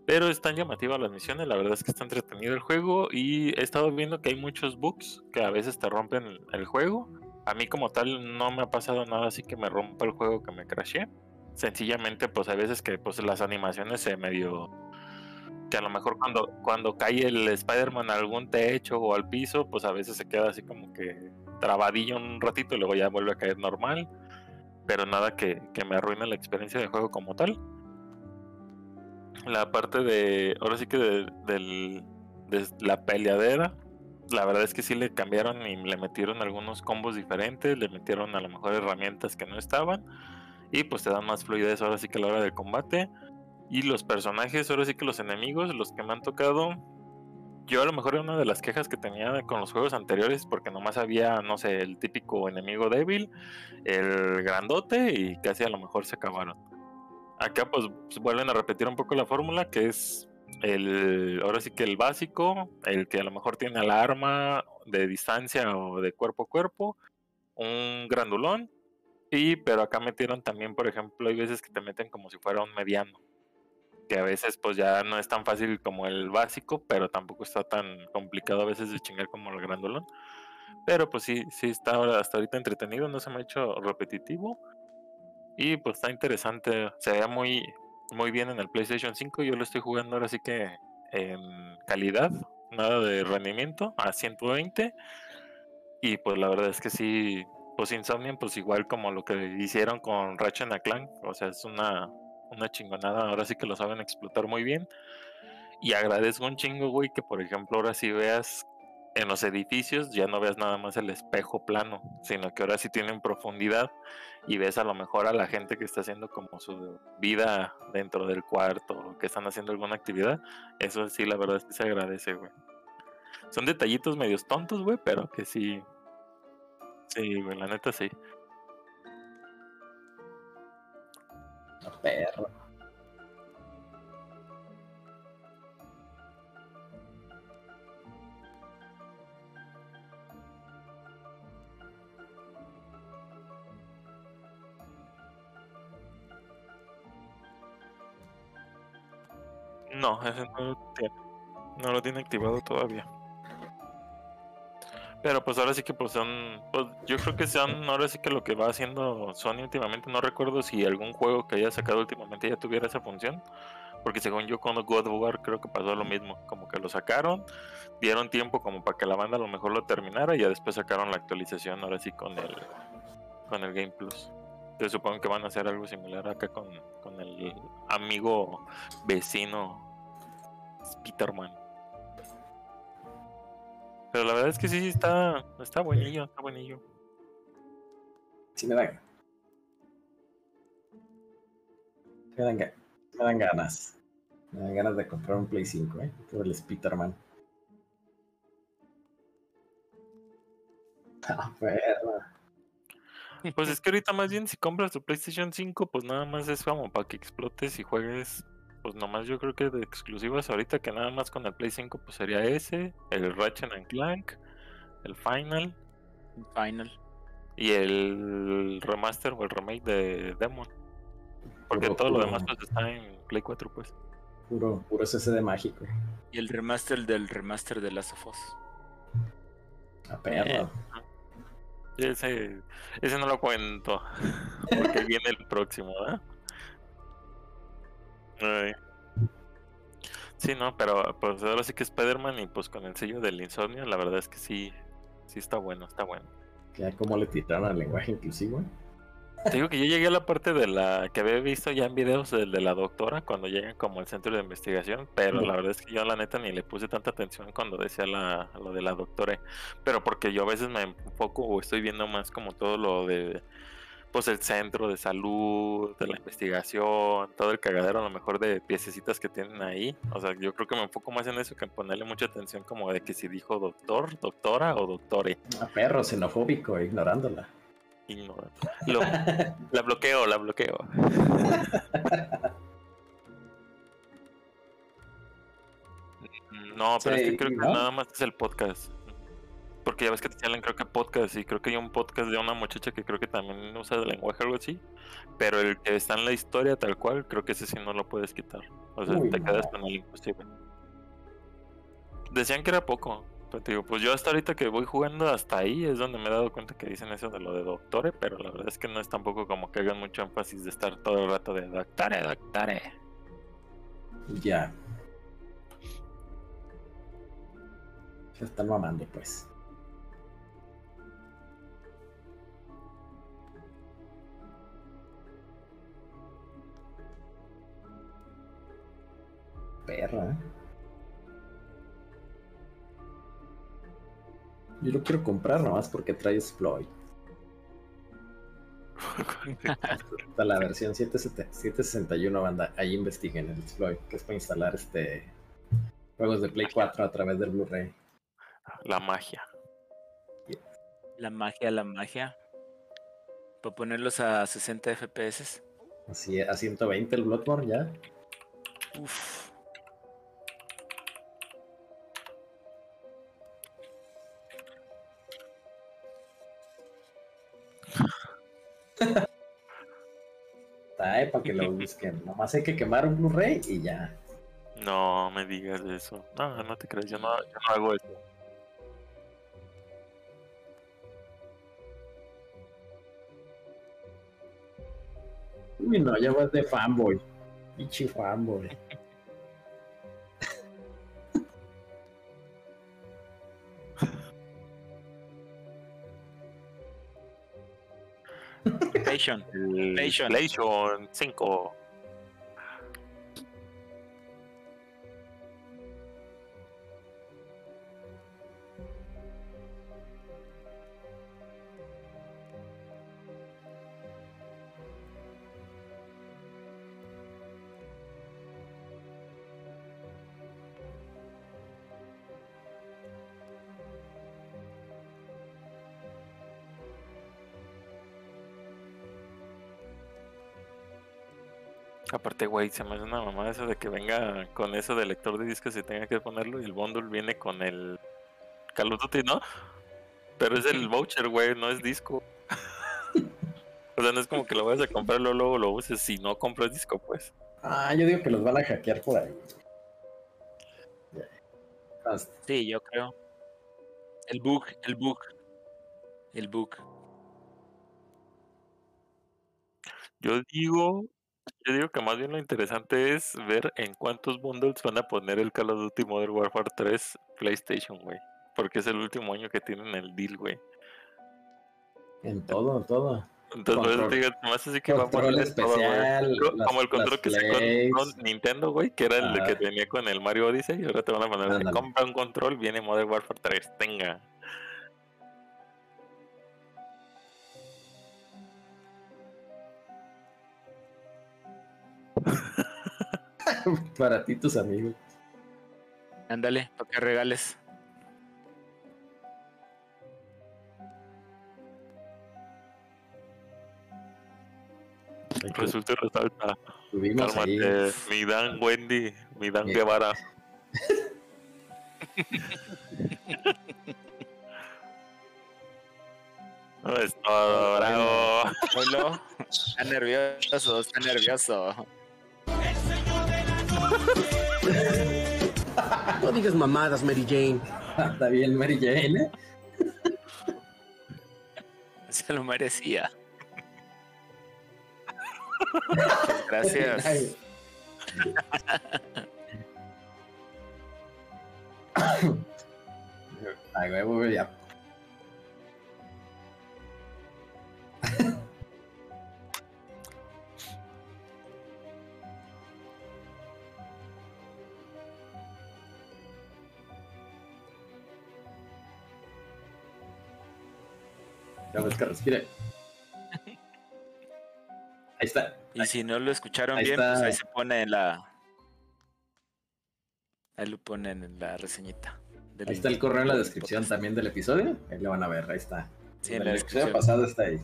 Pero están llamativas las misiones, la verdad es que está entretenido el juego y he estado viendo que hay muchos bugs que a veces te rompen el juego. A mí como tal no me ha pasado nada así que me rompa el juego que me crashé. Sencillamente pues hay veces que pues las animaciones se medio... Que a lo mejor cuando, cuando cae el Spider-Man a algún techo o al piso, pues a veces se queda así como que trabadillo un ratito y luego ya vuelve a caer normal pero nada que, que me arruine la experiencia de juego como tal. La parte de, ahora sí que de, del- de la peleadera, la verdad es que sí le cambiaron y le metieron algunos combos diferentes, le metieron a lo mejor herramientas que no estaban y pues te dan más fluidez ahora sí que a la hora del combate. Y los personajes, ahora sí que los enemigos, los que me han tocado, yo a lo mejor era una de las quejas que tenía con los juegos anteriores porque nomás había, no sé, el típico enemigo débil el grandote y casi a lo mejor se acabaron. Acá pues vuelven a repetir un poco la fórmula que es el ahora sí que el básico, el que a lo mejor tiene la arma de distancia o de cuerpo a cuerpo, un grandulón y pero acá metieron también, por ejemplo, hay veces que te meten como si fuera un mediano. Que a veces pues ya no es tan fácil como el básico, pero tampoco está tan complicado a veces de chingar como el grandulón. Pero pues sí, sí está hasta ahorita entretenido, no se me ha hecho repetitivo. Y pues está interesante, se ve muy, muy bien en el PlayStation 5. Yo lo estoy jugando ahora sí que en calidad, nada de rendimiento, a 120. Y pues la verdad es que sí, pues Insomnia, pues igual como lo que hicieron con Ratchet Clank, o sea, es una, una chingonada, ahora sí que lo saben explotar muy bien. Y agradezco un chingo, güey, que por ejemplo ahora sí veas en los edificios, ya no veas nada más el espejo plano, sino que ahora sí tienen profundidad y ves a lo mejor a la gente que está haciendo como su vida dentro del cuarto, que están haciendo alguna actividad. Eso sí, la verdad es que se agradece, güey. Son detallitos medios tontos, güey, pero que sí. Sí, güey, la neta sí. perro. No, <laughs> ese no lo tiene. No lo tiene activado todavía. Pero pues ahora sí que pues son, pues yo creo que son ahora sí que lo que va haciendo Sony últimamente, no recuerdo si algún juego que haya sacado últimamente ya tuviera esa función, porque según yo con God of War creo que pasó lo mismo, como que lo sacaron, dieron tiempo como para que la banda a lo mejor lo terminara y ya después sacaron la actualización ahora sí con el con el Game Plus. Yo supongo que van a hacer algo similar acá con, con el amigo vecino Spiderman. Pero la verdad es que sí, sí está, está buenillo, está buenillo. Sí me dan. Me dan, me dan ganas. Me dan ganas de comprar un Play 5, ¿eh? Por el Spiderman. <laughs> Ah. Pues es que ahorita más bien si compras tu PlayStation 5, pues nada más es como para que explotes y juegues. Pues nomás yo creo que de exclusivas ahorita que nada más con el Play 5 pues sería ese, el Ratchet and Clank, el Final Final. y el remaster o el remake de Demon. Porque Puro- todo lo demás pues está en Play 4 pues. Puro, puro SSD mágico. Y el remaster del remaster de Last of Us. A perro. Y Ese, ese no lo cuento. <laughs> Porque viene el próximo, ¿verdad? Ay. Sí, no, pero pues ahora sí que Spider-Man y pues con el sello del insomnio, la verdad es que sí, sí está bueno, está bueno. Ya como le tiraron al lenguaje inclusivo. Te digo que yo llegué a la parte de la que había visto ya en videos del de la doctora cuando llegan como al centro de investigación, pero la verdad es que yo la neta ni le puse tanta atención cuando decía la, lo de la doctora, pero porque yo a veces me enfoco o estoy viendo más como todo lo de pues el centro de salud, de la investigación, todo el cagadero a lo mejor de piececitas que tienen ahí. O sea, yo creo que me enfoco más en eso que en ponerle mucha atención como de que si dijo doctor, doctora o doctore. A perro, xenofóbico, ignorándola. Ignora. Lo- <laughs> la bloqueo, la bloqueo. <laughs> No, pero es Sí, que creo que nada más es el podcast. Porque ya ves que te salen creo que podcast y creo que hay un podcast de una muchacha que creo que también usa el lenguaje o algo así. Pero el que está en la historia tal cual, creo que ese sí no lo puedes quitar. O sea, Uy, te no. quedas con el imposible. Decían que era poco. Pero te digo, pues yo hasta ahorita que voy jugando hasta ahí es donde me he dado cuenta que dicen eso de lo de doctore, pero la verdad es que no es tampoco como que hagan mucho énfasis de estar todo el rato de doctore, doctore. Ya. Se están mamando, pues. Perra, ¿eh? Yo lo quiero comprar nomás porque trae exploit. <laughs> Está la versión 77 761 banda. Ahí investiguen el exploit, que es para instalar este juegos de Play 4 a través del Blu-ray. La magia. La magia, la magia. Para ponerlos a 60 FPS. Así a 120 el Bloodborne ya. Uf. Está, eh, para que lo busquen. <laughs> Nomás hay que quemar un Blu-ray y ya. No me digas eso. No, no te crees, yo no, yo no hago eso. Uy, no, ya vas de fanboy. Pichi fanboy. PlayStation. el PlayStation. PlayStation 5. Aparte, güey, se me hace una mamada eso de que venga con eso de lector de discos y tenga que ponerlo y el bundle viene con el Call of Duty, ¿no? Pero es el voucher, güey, no es disco. o sea, no es como que lo vayas a comprar luego, luego lo uses si no compras disco, pues. Ah, yo digo que los van a hackear por ahí. Sí, yo creo. El bug, el bug. El bug. Yo digo, yo digo que más bien lo interesante es ver en cuántos bundles van a poner el Call of Duty Modern Warfare 3 PlayStation, güey. Porque es el último año que tienen el deal, güey. En todo, en todo. Entonces, Control- digo, más así que va a poner todo, especial, las- Como el control que plays. con Nintendo, güey, que era el que tenía con el Mario Odyssey. Y ahora te van a poner, Ándale. compra un control, viene Modern Warfare 3, tenga. <laughs> Para ti, tus amigos. Ándale, para que regales. Resulta y resalta. Tuvimos ahí. Cálmate, mi Dan Wendy, mi Dan Sí. Guevara. <laughs> No es todo, bravo. Está nervioso, está nervioso. <laughs> No digas mamadas, Mary Jane. Está bien, Mary Jane. ¿eh? <laughs> Se lo merecía. <laughs> Gracias. Ay. Güey, ya. Ya ves que respire. <laughs> Ahí está. Y si no lo escucharon Ahí bien, está. pues ahí se pone en la. Ahí lo ponen en la reseñita. Ahí está el correo en la descripción también del episodio. Ahí lo van a ver, ahí está. Sí, en el la descripción. pasado está ahí.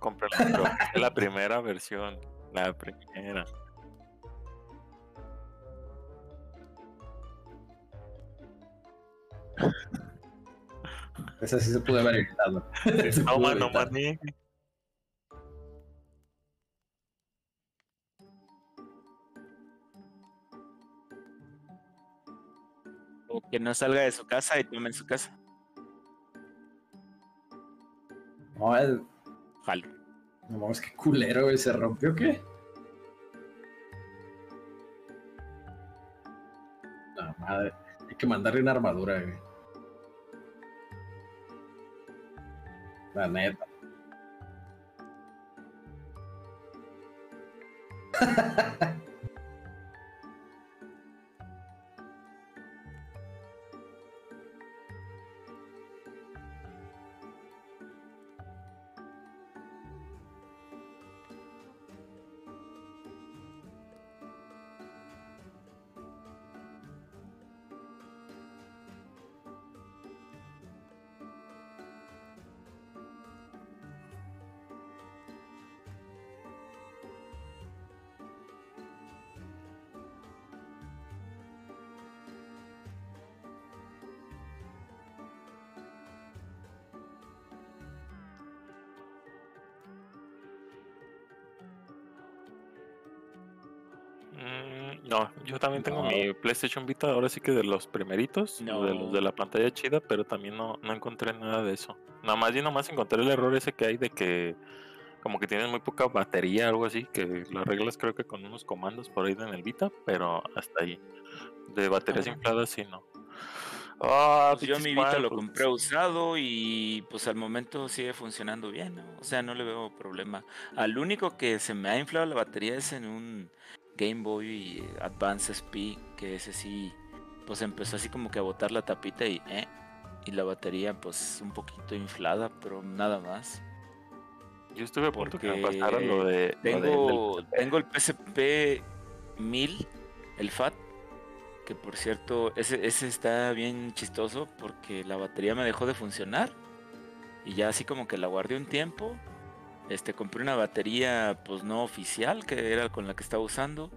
Compré la primera versión. La primera. Esa sí se pudo haber evitado. <laughs> No, maní. O que no salga de su casa y tome en su casa. No, Jalo. No mames, qué culero, güey. ¿Se rompió qué? La madre. Hay que mandarle una armadura, güey. La neta. <laughs> yo también tengo No. mi PlayStation Vita, ahora sí que de los primeritos, No. de los de la pantalla chida, pero también no, no encontré nada de eso. Nada más y nomás encontré el error ese que hay de que como que tienes muy poca batería, algo así, que lo arreglas creo que con unos comandos por ahí en el Vita, pero hasta ahí. De baterías Ah. infladas sí no. Ah, Pues yo mi Vita lo juegos. compré usado y pues al momento sigue funcionando bien, ¿no? O sea, no le veo problema. Al único que se me ha inflado la batería es en un Game Boy Advance SP, que ese sí, pues empezó así como que a botar la tapita y, eh, y la batería pues un poquito inflada, pero nada más. Yo estuve a punto que me pasara lo de. lo de- Tengo, del- tengo el PSP 1000, el FAT, que por cierto, ese, ese está bien chistoso porque la batería me dejó de funcionar y ya así como que la guardé un tiempo. Este, compré una batería pues no oficial, que era con la que estaba usando.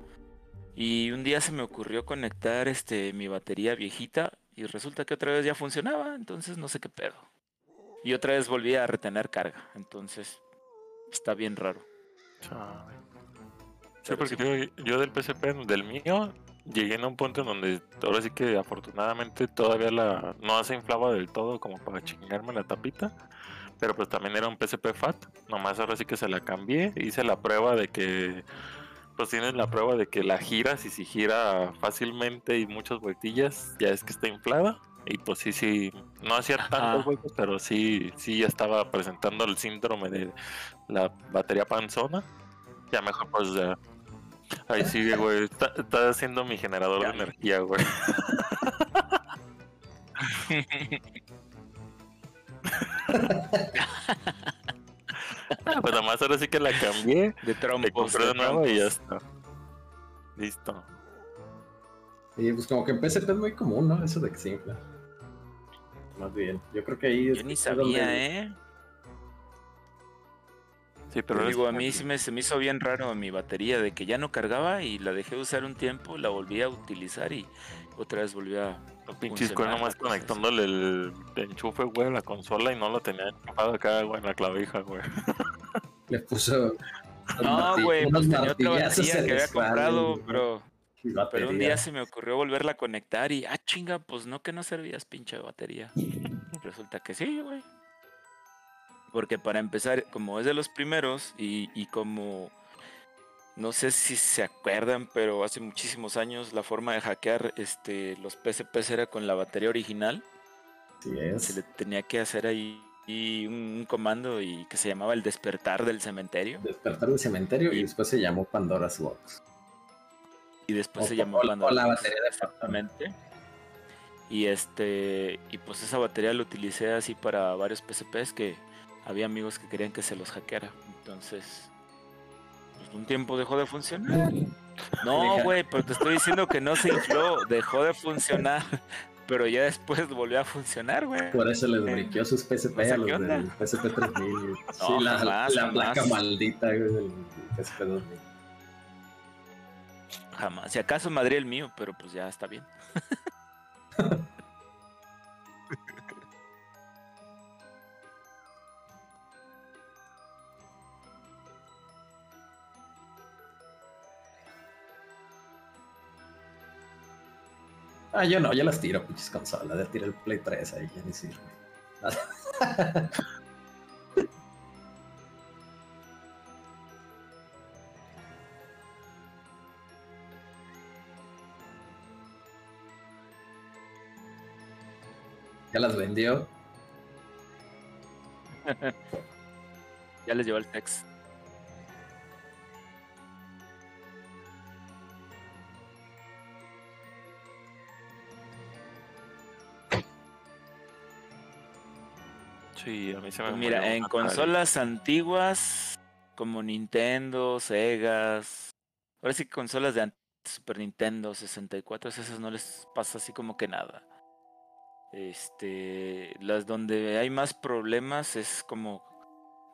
Y un día se me ocurrió conectar este, mi batería viejita y resulta que otra vez ya funcionaba, entonces no sé qué pedo. Y otra vez volví a retener carga, entonces está bien raro. Chale. Sí, Pero porque sí. yo, yo del PSP, del mío, llegué a un punto en donde ahora sí que afortunadamente todavía la no se inflaba del todo como para chingarme la tapita. Pero pues también era un PSP FAT. Nomás ahora sí que se la cambié. Hice la prueba de que. Pues tienes la prueba de que la giras y si gira fácilmente y muchas vueltillas, ya es que está inflada. Y pues sí, sí, no hacía tantos vueltas, pero sí, sí ya estaba presentando el síndrome de la batería panzona. Ya mejor pues ya. Ahí sigue, güey. Está, está haciendo mi generador Ya. de energía, güey. <laughs> <laughs> Pues nada más ahora sí que la cambié. De trompos. Le compré de nuevo y ya está. Listo. Y pues como que en PSP es muy común, ¿no? Eso de que se infla. Más bien. Yo creo que ahí es Yo ni donde- sabía, ¿eh? Sí, pero digo, a mí sí me, se me hizo bien raro mi batería de que ya no cargaba y la dejé de usar un tiempo, la volví a utilizar y otra vez volví a... Un pinche funcionar cuerno la nomás conectándole el enchufe, güey, a la consola y no lo tenía enchufado acá, güey, en la clavija, güey. <laughs> Le puso. No, güey, pues tenía otra batería que el había comprado, güey. pero, pero un día se me ocurrió volverla a conectar y, ah, chinga, pues no que no servías pinche batería. <laughs> Resulta que sí, güey. Porque para empezar, como es de los primeros y, y como no sé si se acuerdan, pero hace muchísimos años la forma de hackear este, los PSPs era con la batería original. Sí Se le es. tenía que hacer ahí y un, un comando y que se llamaba el despertar del cementerio. Despertar del cementerio y Y- después se llamó Pandora's Box. Y después O- se llamó o- o Pandora la Box, batería de exactamente. Y este y pues esa batería la utilicé así para varios PSPs que había amigos que querían que se los hackeara. Entonces, pues un tiempo dejó de funcionar. <laughs> No, güey, pero te estoy diciendo que no se infló, dejó de funcionar, <laughs> pero ya después volvió a funcionar, güey. Por eso les briqueó sus PSP a los del PSP 3000. <laughs> sí, No, la, jamás, la jamás. placa maldita güey, del PSP 2000. Jamás. Si acaso Madrid el mío, pero pues ya está bien. Ah, yo no, yo las tiro, pinches consolas. Ya tiré el Play 3 ahí, ya ni sirve. <laughs> ya las vendió. <laughs> Ya les llevó el text. Sí, a mí se me Pues mira, en consolas antiguas como Nintendo, Segas, ahora sí que consolas de antes, Super Nintendo, 64, esas no les pasa así como que nada. Este, las donde hay más problemas es como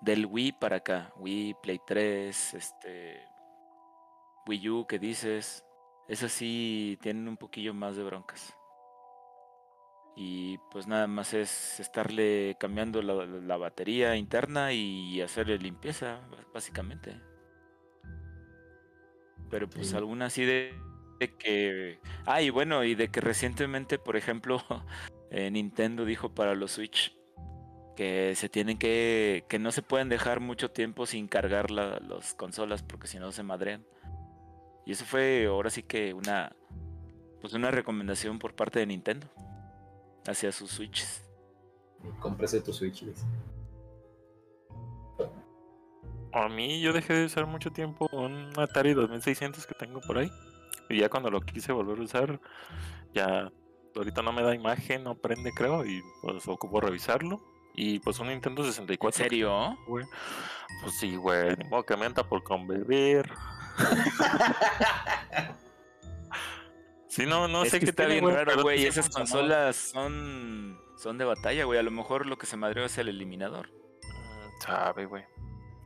del Wii para acá, Wii, Play 3, este, Wii U que dices, esas sí tienen un poquillo más de broncas. Y pues nada más es estarle cambiando la, la batería interna y hacerle limpieza, básicamente. Pero pues Sí. alguna así de, de que... Ah, y bueno, y de que recientemente, por ejemplo, <laughs> eh, Nintendo dijo para los Switch que se tienen que... que no se pueden dejar mucho tiempo sin cargar la- las consolas porque si no se madrean. Y eso fue ahora sí que una... Pues una recomendación por parte de Nintendo hacia sus Switches. Cómprese tu Switch. dice. A mí yo dejé de usar mucho tiempo un Atari 2600 que tengo por ahí. Y ya cuando lo quise volver a usar, ya ahorita no me da imagen, no prende creo, y pues ocupo revisarlo. Y pues un Nintendo ¿En 64. serio? güey. Pues sí, güey, ni modo que por convivir. <laughs> <laughs> sí, no, no es sé qué está bien raro, güey. Esas consolas son, son de batalla, güey. A lo mejor lo que se madreó es el eliminador. Mm, Sabe, güey.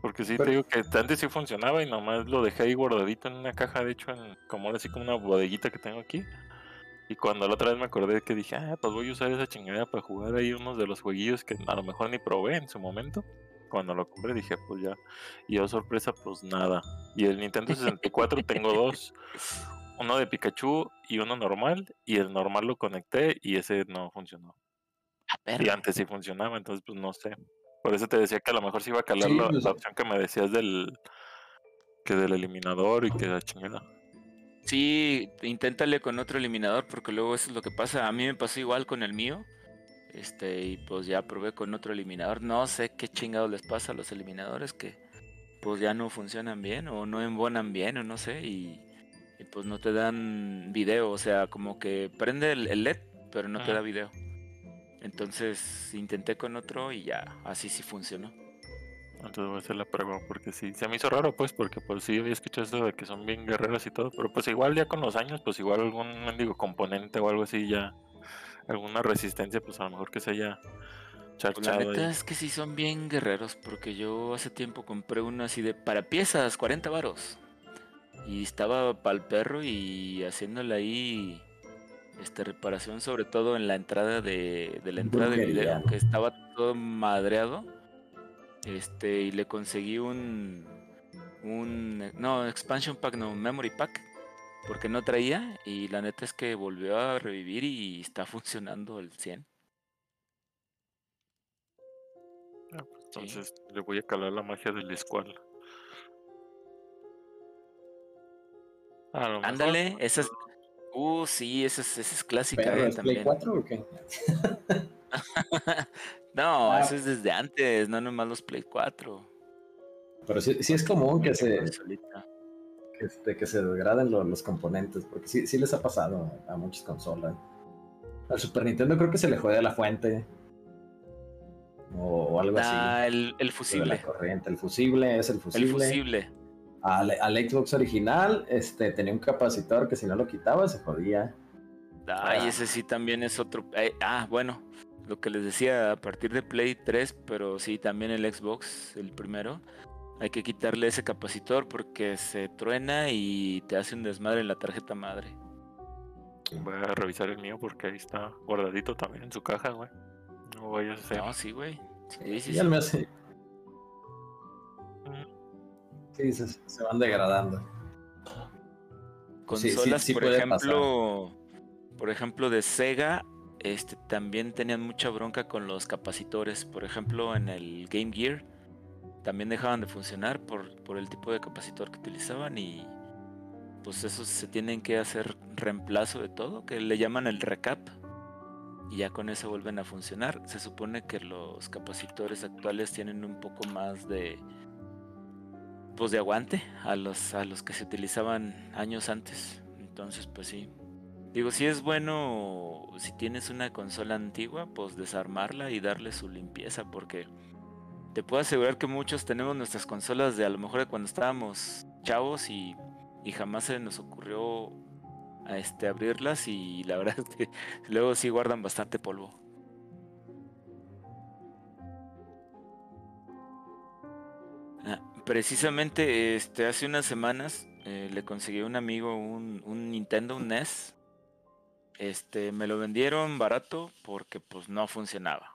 Porque sí Pero- te digo que antes sí funcionaba y nomás lo dejé ahí guardadito en una caja, de hecho, en, como ahora sí como una bodeguita que tengo aquí. Y cuando la otra vez me acordé que dije, ah, pues voy a usar esa chingadera para jugar ahí unos de los jueguillos que a lo mejor ni probé en su momento. Cuando lo compré dije, pues ya. Y yo sorpresa, pues nada. Y el Nintendo <laughs> 64 tengo dos. Uno de Pikachu y uno normal. Y el normal lo conecté y ese no funcionó. Y antes sí funcionaba, entonces pues no sé. Por eso te decía que a lo mejor sí iba a calar Sí, la, pues- la opción que me decías del que del eliminador y que la chingada. Sí, inténtale con otro eliminador porque luego eso es lo que pasa. A mí me pasó igual con el mío. Este, y pues ya probé con otro eliminador. No sé qué chingados les pasa a los eliminadores que pues ya no funcionan bien o no embonan bien o no sé y, y, pues no te dan video, o sea, como que prende el, el LED, pero no te da video. Entonces intenté con otro y ya, así sí funcionó. Entonces voy a hacer la prueba porque sí, se me hizo raro pues porque pues sí había escuchado eso de que son bien guerreros y todo, pero pues igual ya con los años pues igual algún mendigo componente o algo así ya alguna resistencia pues a lo mejor que se haya Pues la charchado neta ahí. es que sí son bien guerreros, porque yo hace tiempo compré uno así de para piezas, 40 varos. Y estaba para el perro y haciéndole ahí este reparación, sobre todo en la entrada de, de la entrada del video, que estaba todo madreado. Este, y le conseguí un un no, expansion pack, no, memory pack, porque no traía y la neta es que volvió a revivir y está <laughs> funcionando el 100. Ah, pues, entonces le voy a calar la magia del Squall. Ándale, esa es. Uh, sí, esa es, esa es clásica ¿Pero eh, es Play también. 4 o qué? <laughs> no, Ah. eso es desde antes, no nomás los Play 4. Pero sí, sí es común que se, que, este, que se degraden lo- los componentes, porque sí, sí les ha pasado a muchas consolas. Al Super Nintendo creo que se le jode la fuente. O, o algo Ah, el, el así. de fusible. La corriente. El fusible es el fusible. El fusible. Al, al Xbox original este, tenía un capacitor que si no lo quitaba se jodía. Ay, Ah. ese sí también es otro. eh, ah, bueno, lo que les decía, a partir de Play 3, pero sí, también el Xbox, el primero, hay que quitarle ese capacitor porque se truena y te hace un desmadre en la tarjeta madre. Voy a revisar el mío porque ahí está guardadito también en su caja, güey. No vayas a hacer. No, sí, güey. Sí, sí, y sí. sí, sí, se, se van degradando. Sí, consolas, sí por ejemplo, por ejemplo de Sega, este también tenían mucha bronca con los capacitores. Por ejemplo, en el Game Gear también dejaban de funcionar por, por el tipo de capacitor que utilizaban y pues esos se tienen que hacer reemplazo de todo, que le llaman el recap y ya con eso vuelven a funcionar. Se supone que los capacitores actuales tienen un poco más de pues de aguante a los a los que se utilizaban años antes. Entonces, pues sí. Digo, si es bueno si tienes una consola antigua, pues desarmarla y darle su limpieza porque te puedo asegurar que muchos tenemos nuestras consolas de a lo mejor de cuando estábamos chavos y, y jamás se nos ocurrió a este abrirlas y la <laughs> verdad es que luego sí guardan bastante polvo. Precisamente este hace unas semanas eh, le conseguí a un amigo un, un Nintendo, un NES. Este, me lo vendieron barato porque pues no funcionaba.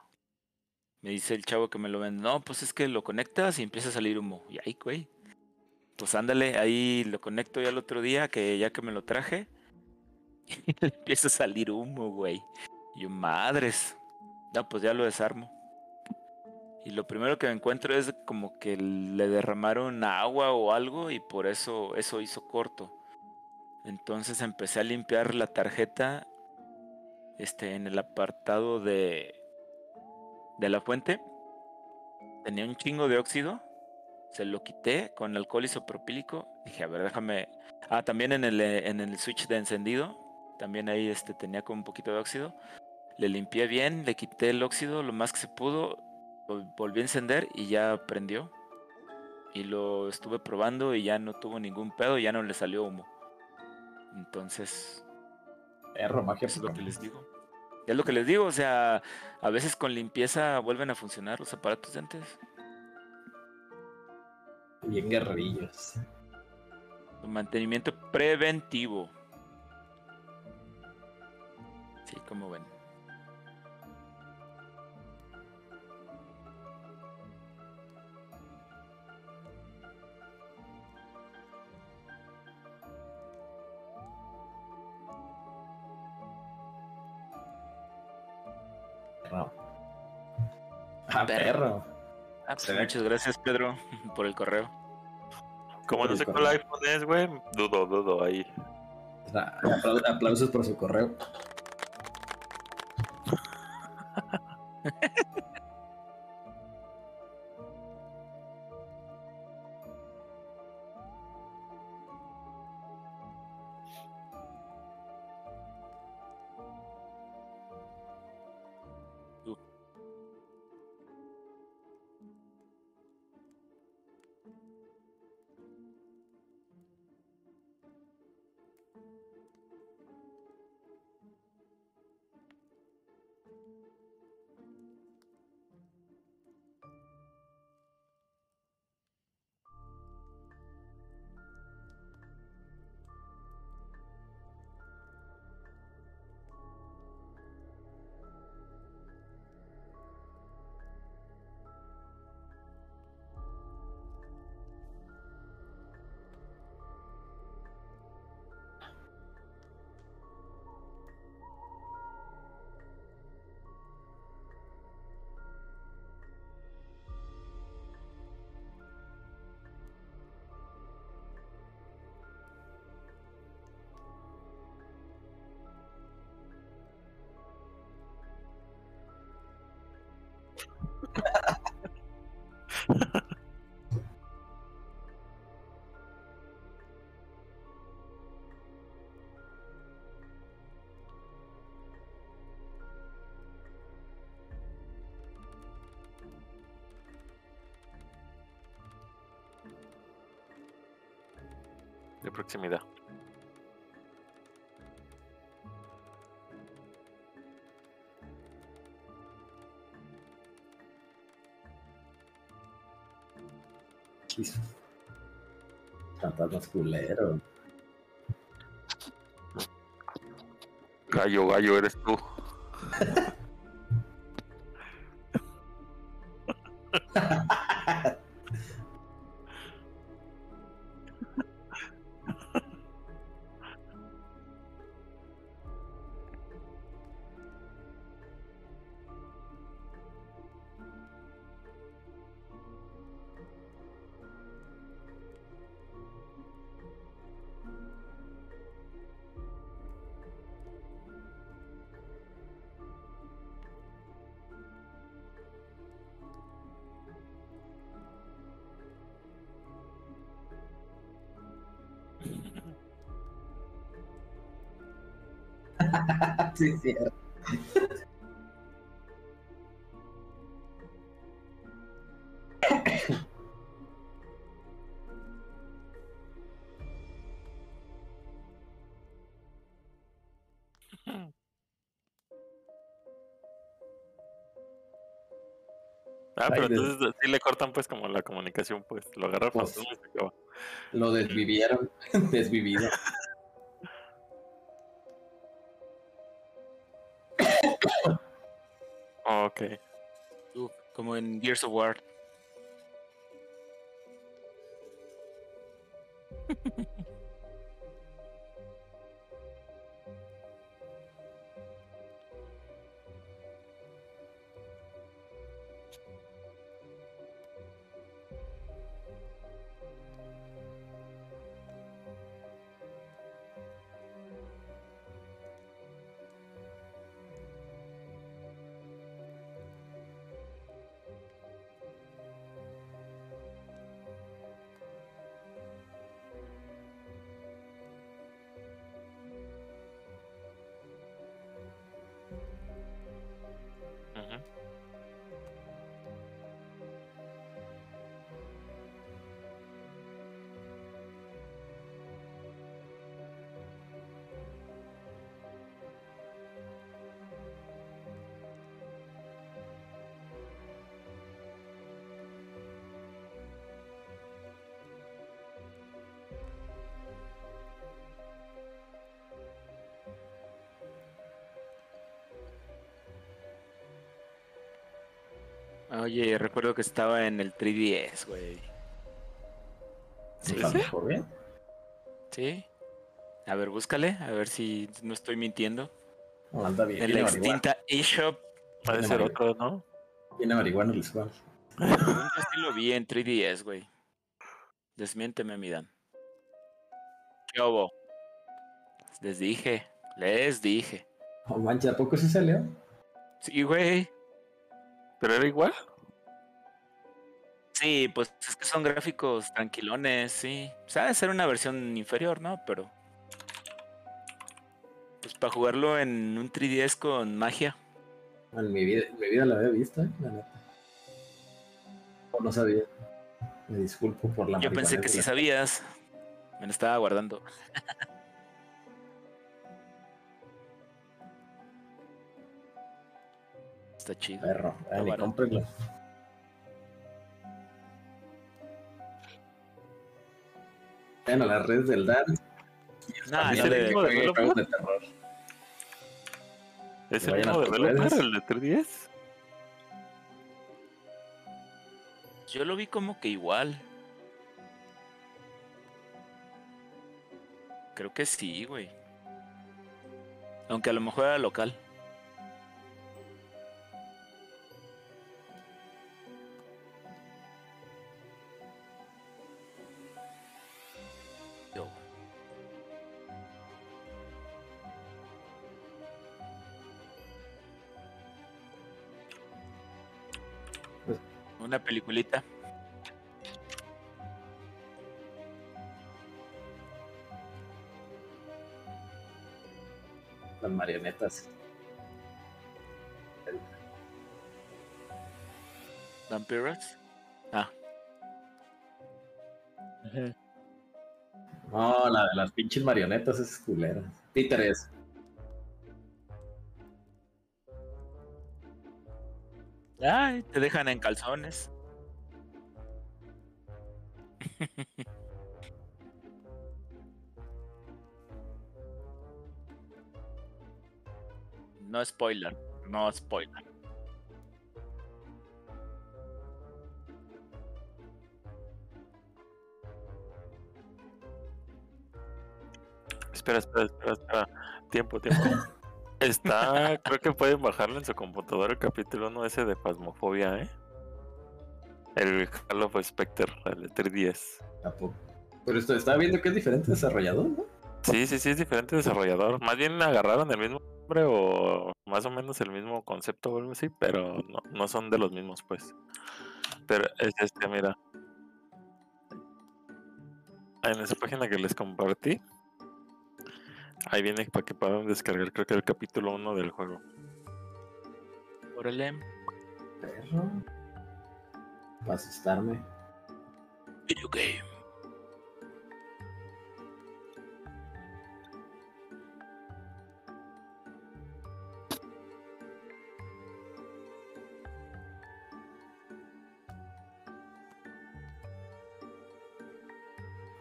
Me dice el chavo que me lo vende, no, pues es que lo conectas y empieza a salir humo. Y ahí, güey. pues ándale, ahí lo conecto ya el otro día, que ya que me lo traje, y <laughs> le empieza a salir humo, güey. Yo, madres. No, pues ya lo desarmo. Y lo primero que me encuentro es como que le derramaron agua o algo y por eso eso hizo corto. Entonces empecé a limpiar la tarjeta este en el apartado de de la fuente. Tenía un chingo de óxido. Se lo quité con alcohol isopropílico. Dije, a ver, déjame. Ah, también en el, en el switch de encendido. También ahí este, tenía como un poquito de óxido. Le limpié bien, le quité el óxido lo más que se pudo volví a encender y ya prendió. Y lo estuve probando y ya no tuvo ningún pedo, ya no le salió humo. Entonces, Perro, magia. es lo que les digo. Es lo que les digo, o sea, a veces con limpieza vuelven a funcionar los aparatos de antes. Bien guerrerillos. Mantenimiento preventivo. Sí, como ven. No. Ah, Perro. perro. Ah, pues muchas gracias, Pedro, por el correo. Como no sé cuál iPhone es, güey, dudo, dudo ahí. Ah, apla- Aplausos por su correo. De proximidad. Fantasmas culeros. Gallo, gallo, eres tú. Sí, cierto. Ah, pero Ay, de- entonces sí le cortan pues como la comunicación, pues lo agarra Pues- fantasma y se acaba. Lo desvivieron. <laughs> Desvivido. Ok. Uf, como en Gears of War. Oye, recuerdo que estaba en el 3DS, güey. Sí, ¿Está mejor bien? sí. A ver, búscale, a ver si no estoy mintiendo. No, anda bien. En la extinta eShop. Ha de Tiene ser marihuana. otro, ¿no? Tiene marihuana el Squall. Yo sí lo vi en 3DS, güey. Desmiénteme, Midan. ¿Qué hubo? Les dije, les dije. Oh, mancha, ¿a poco sí salió? Sí, güey. Pero era igual. Sí, pues es que son gráficos tranquilones, sí. O sea, debe ser una versión inferior, ¿no? Pero. Pues para jugarlo en un 3DS con magia. En mi vida, en mi vida la había visto, ¿eh? La neta. O no sabía. Me disculpo por la Yo pensé que sí sabías. Me lo estaba guardando. <laughs> Está chido. Perro, ah, ni cómprenlo. Bueno, las redes del Dan. Nah, de le- que ¿no de Developer? de. ¿Es el vayan mismo a tus developer, el de 3DS? Yo lo vi como que igual. Creo que sí, güey. Aunque a lo mejor era local. Una peliculita. Las marionetas. Vampiros. Ah, No, la de las pinches marionetas es culera. Títeres. Te dejan en calzones. <laughs> No spoiler, no spoiler. Espera, espera, espera, espera. Tiempo, tiempo. <laughs> Está, creo que pueden bajarlo en su computadora el capítulo 1 ese de Pasmofobia, ¿eh? El Halo of Spectre, el de 3DS. Tampoco. Pero esto, estaba viendo que es diferente desarrollador, ¿no? Sí, sí, sí, es diferente desarrollador. Más bien agarraron el mismo nombre o más o menos el mismo concepto o algo así, pero no, no son de los mismos, pues. Pero es este, mira. En esa página que les compartí, Ahí viene para que puedan descargar, creo que el capítulo 1 del juego. Órale. Perro. Para asustarme. Video game.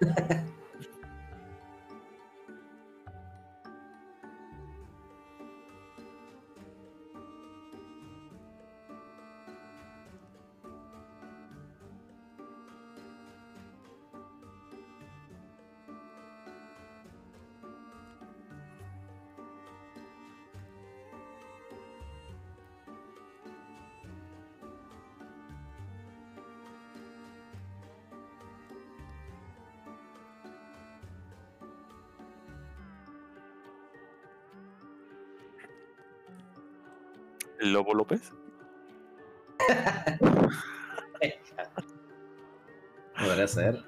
<laughs> Lobo López? <laughs> Podría ser.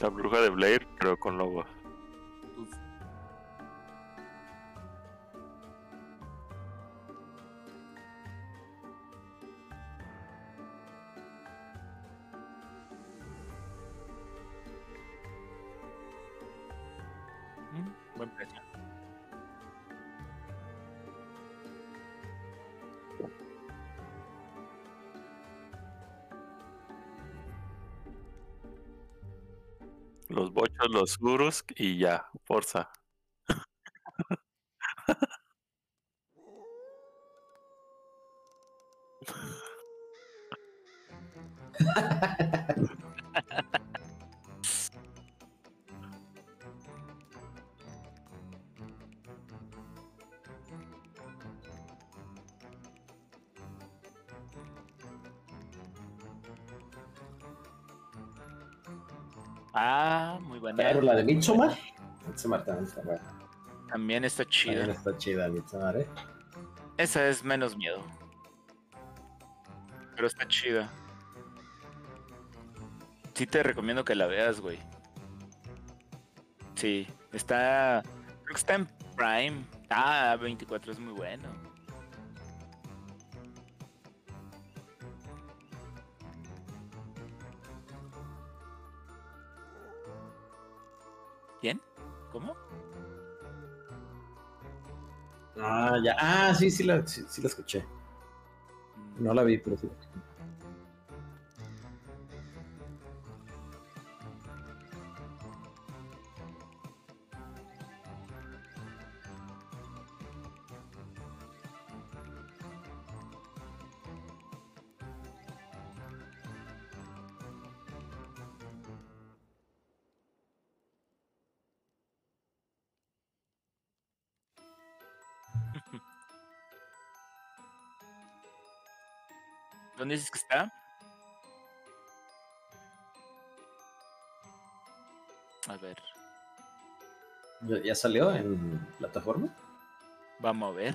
La bruja de Blair, pero con lobo. Los gurus y ya, Forza. De Midsommar. Midsommar también está buena. También está chida. También está chida Midsommar, ¿eh? Esa es menos miedo. Pero está chida. Sí te recomiendo que la veas, güey. Sí, está... Creo que está en Prime. Ah, 24 es muy bueno. Sí, sí la, sí, la escuché. No la vi, pero sí. ¿Ya, salió en plataforma? vamos a ver.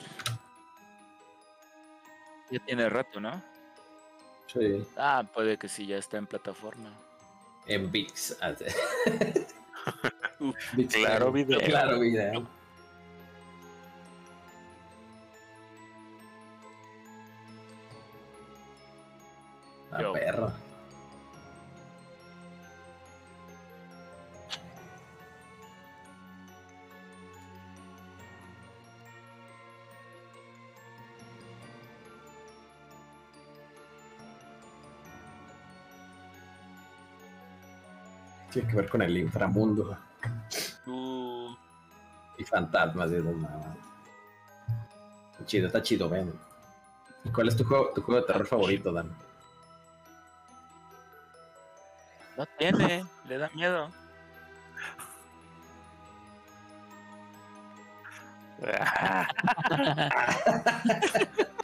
Ya tiene rato, ¿no? Sí. Ah, puede que sí, ya está en plataforma. En VIX. <laughs> Claro video. Claro video. Tiene que ver con el inframundo uh, y fantasmas y esas mamadas. Está chido, está chido, ven. ¿Y cuál es tu juego, tu juego de terror favorito, Dan? no tiene, le da miedo. <laughs>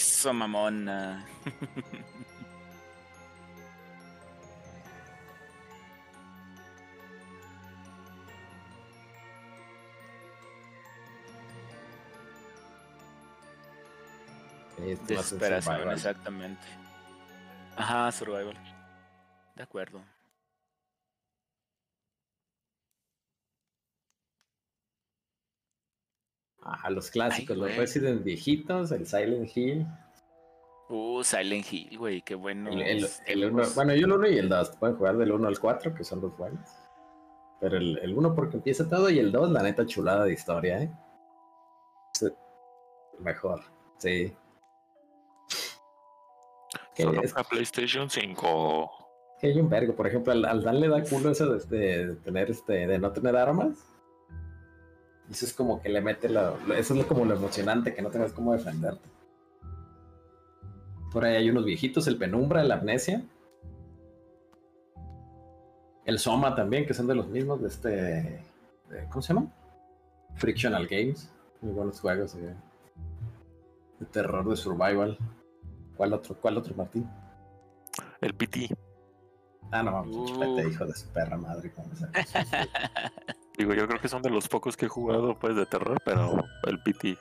Eso, mamona. Este Desesperación, exactamente. Ajá, survival. De acuerdo. Ah, los clásicos, Ay, los. Resident viejitos, el Silent Hill. Uh, Silent Hill, güey, qué bueno. El, el- el uno- bueno, yo el 1 y el 2. Pueden jugar del 1 al 4, que son los buenos. Pero el, el 1 porque empieza todo y el 2, la neta chulada de historia, ¿eh? Sí. Mejor, sí. Solo es- para PlayStation 5. Que hay un vergo. Por ejemplo, al, al Dan le da culo eso de, de- de tener este, de no tener armas. Eso es como que le mete lo, lo- eso es como lo emocionante, que no tengas cómo defenderte. Por ahí hay unos viejitos, el Penumbra, el Amnesia. El Soma también, que son de los mismos de este. de- ¿Cómo se llama? Frictional Games. Muy buenos juegos eh, de terror, de survival. ¿Cuál otro? ¿Cuál otro, Martín? El PT. Ah, no, mames, Uh. chupete, hijo de su perra madre. ¿cómo se llama? <laughs> Digo, yo creo que son de los pocos que he jugado pues de terror, pero el PT.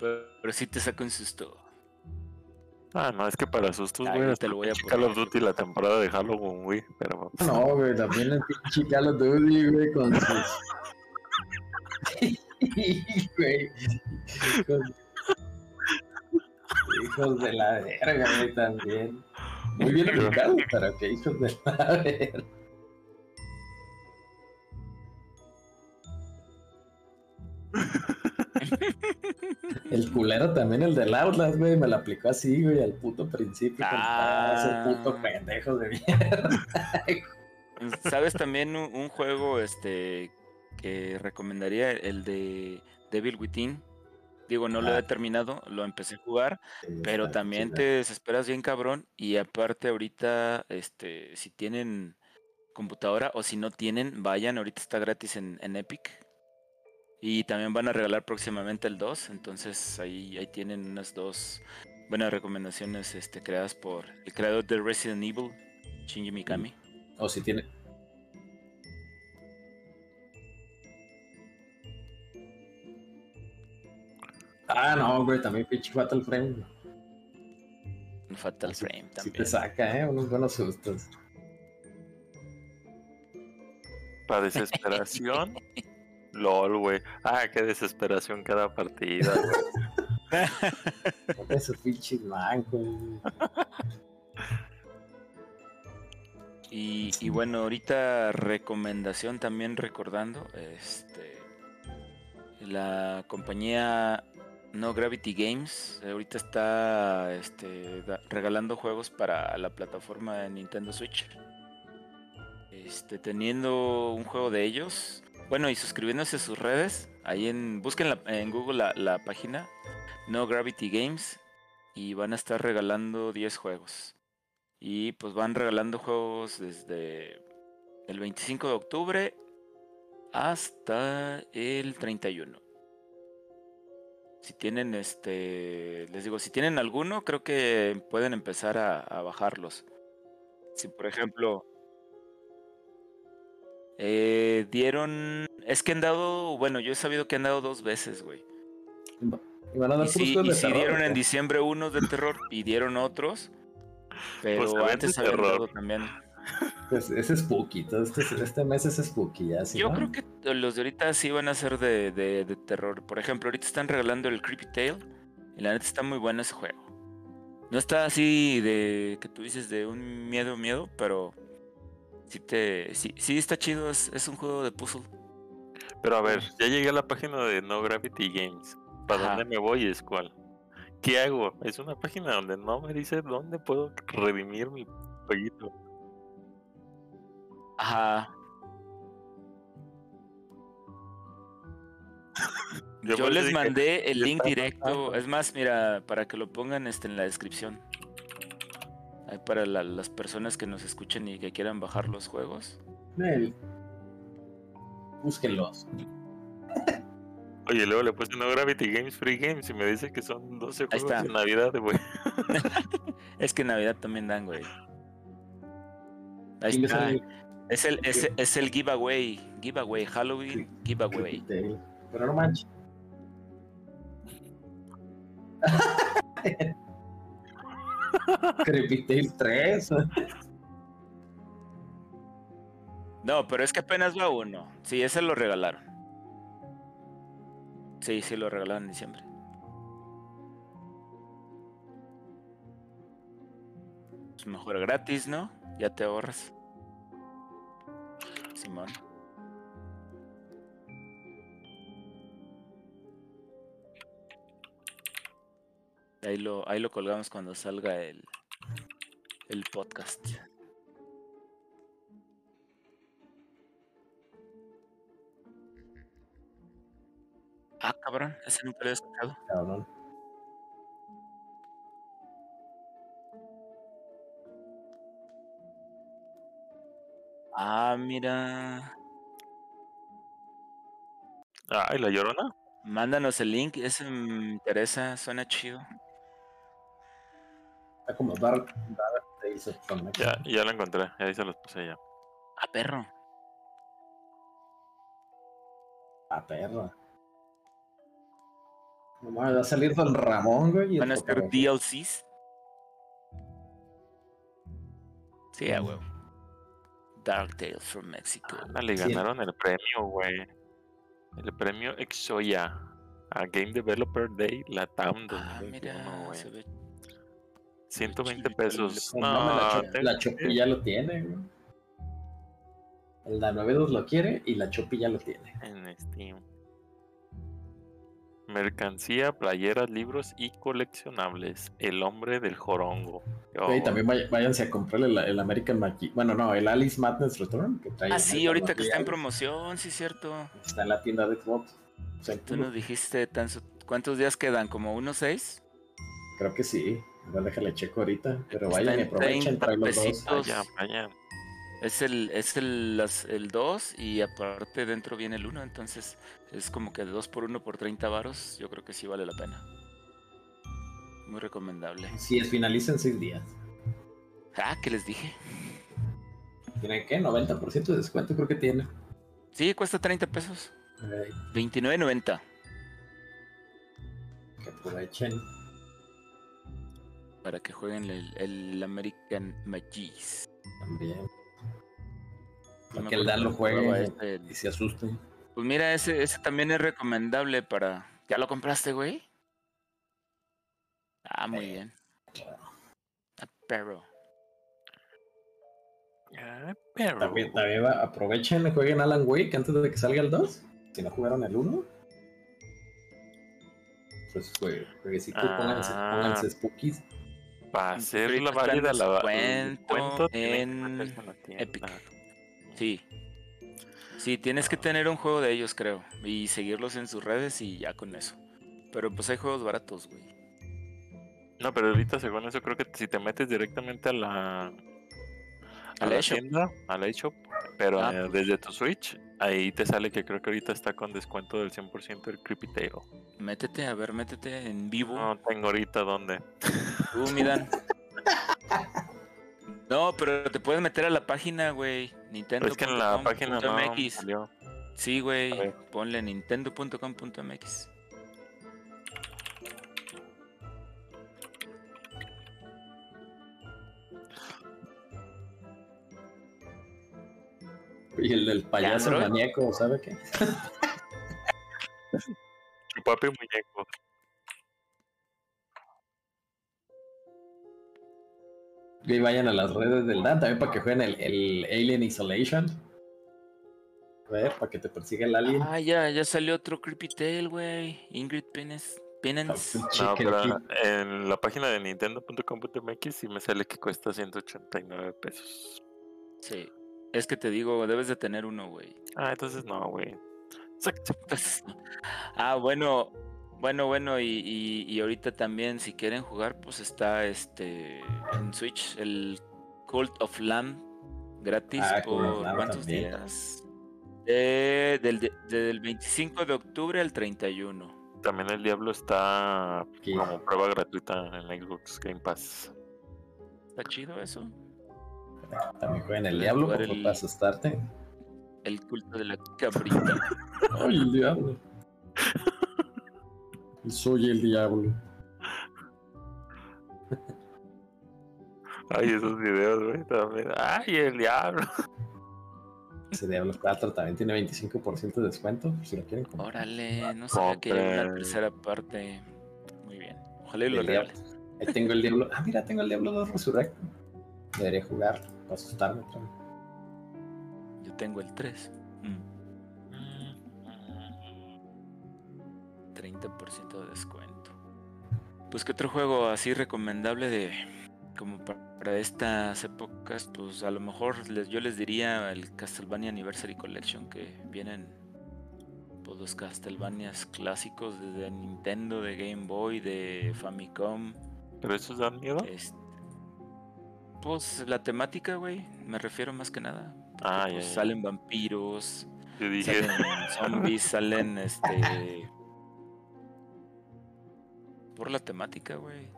Pero, pero sí te saca un susto. Ah, no, es que para sustos, Ah, güey, te lo voy a pinche Call of poner. Duty la temporada de Halloween, güey, pero <laughs> No, güey, también el pinche Call of Duty, güey, con sus. <laughs> Güey. Hijos... hijos de la verga, güey, también. Muy bien ubicado, pero que hijos de la verga. El culero también, el del Outlast, güey, me lo aplicó así, güey, al puto principio. Ah. Ese puto pendejo de mierda. <laughs> ¿Sabes también un, un juego este que recomendaría? El de Devil Within. Digo, no lo Ah. he terminado, lo empecé a jugar, pero también chido. te desesperas bien cabrón. Y aparte ahorita, este, si tienen computadora o si no tienen, vayan, ahorita está gratis en, en Epic. Y también van a regalar próximamente el 2, entonces ahí, ahí tienen unas dos buenas recomendaciones este, creadas por el creador de Resident Evil, Shinji Mikami. O si tiene. Ah, no, güey, también pinche Fatal Frame. Un Fatal Sí- Frame Sí también. te saca, ¿eh? Unos buenos sustos. para desesperación. <laughs> LOL, güey. Ah, qué desesperación cada partida, güey. Esos pinches mancos. Y, y bueno, ahorita recomendación también recordando, este, la compañía No Gravity Games ahorita está este, da- regalando juegos para la plataforma de Nintendo Switch. Este, teniendo un juego de ellos, bueno, y suscribiéndose a sus redes, ahí en, busquen en Google la, la página No Gravity Games y van a estar regalando 10 juegos. Y pues van regalando juegos desde el 25 de octubre hasta el 31. Si tienen este, les digo, si tienen alguno, creo que pueden empezar a bajarlos. Si por ejemplo eh, dieron, es que han dado, bueno, yo he sabido que han dado dos veces, güey. Y van a dar Y sí, y de sí terror, dieron en diciembre unos de terror y dieron otros. Pero de antes habían terror. dado también. Pues es spooky, todo este, este mes es spooky, ya ¿sí, Yo no? creo que los de ahorita sí van a ser de, de- de terror. Por ejemplo, ahorita están regalando el Creepy Tale. Y la neta está muy bueno ese juego. No está así de que tú dices de un miedo, miedo, pero sí te. Sí, sí está chido, es, es un juego de puzzle. Pero a ver, ya llegué a la página de No Gravity Games. ¿Para Ajá. dónde me voy? Es cuál. ¿Qué hago? Es una página donde no me dice dónde puedo redimir mi jueguito. Ajá. Yo les dije, mandé el link directo. Es más, mira, para que lo pongan este, en la descripción. Ahí para la- las personas que nos escuchen y que quieran bajar los juegos. Nel. Búsquenlos. Oye, luego le puse No Gravity Games Free Games y me dice que son 12 Ahí juegos está. de Navidad, güey. <laughs> Es que en Navidad también dan, güey. Ahí está. sale Es el, es, es el giveaway. Giveaway. Halloween giveaway. Pero no manches. <laughs> Creepy Tale 3. No, pero es que apenas va uno. Sí, ese lo regalaron. Sí, sí, lo regalaron en diciembre. Pues mejor gratis, ¿no? Ya te ahorras. Simón. Ahí lo, ahí lo colgamos cuando salga el, el podcast. Ah, cabrón, ese nunca lo he escuchado. Ah, mira. Ah, ¿y la llorona? Mándanos el link, ese me interesa, suena chido. Está como Dark, Dark Tales of Some Ya, ya la encontré. Ahí se los puse ya. Ah, perro. Ah, perro. No mames, va a salir Don Ramón, güey. Van a ser fotógrafo. DLCs. Sí, a huevo. Dark Tales from Mexico. le Sí. ganaron el premio, güey. El premio Exoya a Game Developer Day Latam Ah, 2021, mira, güey. se ve 120 chido, pesos. No, la, Chopi, te- la Chopi ya lo tiene, güey. El Da 92 lo quiere y la Chopi ya lo tiene. en Steam. Mercancía, playeras, libros y coleccionables. El hombre del jorongo. Güey, ojo. también vay- váyanse a comprar el, el American Magi. Bueno, no, el Alice Madness Return. Que trae Ah, sí, ahorita que está en promoción, sí, cierto. Está en la tienda de Xbox. O sea, Tú nos dijiste tan su- cuántos días quedan, como unos seis. Creo que sí. Igual déjale checo ahorita. Pero Está vayan y en aprovechen, 30 trae los dos. pesitos. Vayan, vayan. Es el, es el, las- el 2 y aparte dentro viene el 1, entonces es como que 2 por 1 por 30 varos, yo creo que sí vale la pena. Muy recomendable. Sí, es finaliza en 6 días. Ah, ¿qué les dije? ¿Tiene qué? 90% de descuento creo que tiene. Sí, cuesta 30 pesos. Ay, 29.90. que aprovechen. Para que jueguen el, el American Magis. También. Para que el Dan lo juegue este. y se asusten. Pues mira, ese, ese también es recomendable para. ¿Ya lo compraste, güey? Ah, muy Eh, bien. Ah, perro. Ay, pero- También, también va- aprovechen, jueguen Alan Wake antes de que salga el 2. Si no jugaron el 1. Pues jue- jueguecito, pónganse, Ah. pónganse spookies. Para hacer la válida la tienen que en. Epic. Sí. Sí, tienes que tener un juego de ellos, creo. Y seguirlos en sus redes y ya con eso. Pero pues hay juegos baratos, güey. No, pero ahorita según eso creo que si te metes directamente a la a ¿A la la tienda, a la eShop, pero Ah, eh, desde tu Switch, ahí te sale que creo que ahorita está con descuento del 100% el Creepy Tail. Métete, a ver, métete en vivo. No tengo ahorita dónde. Tú, Midan. <laughs> No, pero te puedes meter a la página, güey. Nintendo. Pero es que en la página no me salió. Sí, güey. Ponle nintendo.com.mx. Y el del payaso Android? maníaco, ¿sabe qué? Chupapi muñeco. Y vayan a las redes del Dan también para que jueguen el, el Alien Isolation. A ver, para que te persiga el alien. Ah, ya, ya salió otro Creepy Tail, güey. Ingrid Penance. Penance. Ah, No, pero en la página de nintendo.com.mx sí me sale que cuesta 189 pesos. Sí. Es que te digo, debes de tener uno, güey. Ah, entonces no, güey. Pues, ah, bueno, bueno, bueno, y, y, y ahorita también si quieren jugar, pues está este en Switch el Cult of Lamb gratis Ah, por cuántos también. días? Eh, del, de- del 25 de octubre al 31. También el Diablo está como prueba gratuita en la Xbox Game Pass. ¿Está chido eso? También jueguen el diablo como el- para asustarte. El culto de la cabrita. <laughs> Ay, el diablo. Soy el diablo. Ay, esos videos, güey, también. Ay, el Diablo. Ese Diablo 4 también tiene 25% de descuento, si lo quieren comprar. Órale, no sabía que había una tercera parte. Muy bien. Ojalá y lo El diablo. regales. Ahí tengo el Diablo. Ah, mira, tengo el Diablo 2 Resurrecto. Debería jugar para asustarme vez. Yo tengo el 3. 30% de descuento. Pues que otro juego así recomendable de como pa- para estas épocas, pues a lo mejor les, yo les diría el Castlevania Anniversary Collection que vienen pues, los Castlevanias clásicos de Nintendo, de Game Boy, de Famicom. ¿Pero esos dan miedo? es- pues la temática, güey, me refiero más que nada. porque, Ah, pues, ya. Salen vampiros, Yo dije, salen zombies, <laughs> salen este. Por la temática, güey.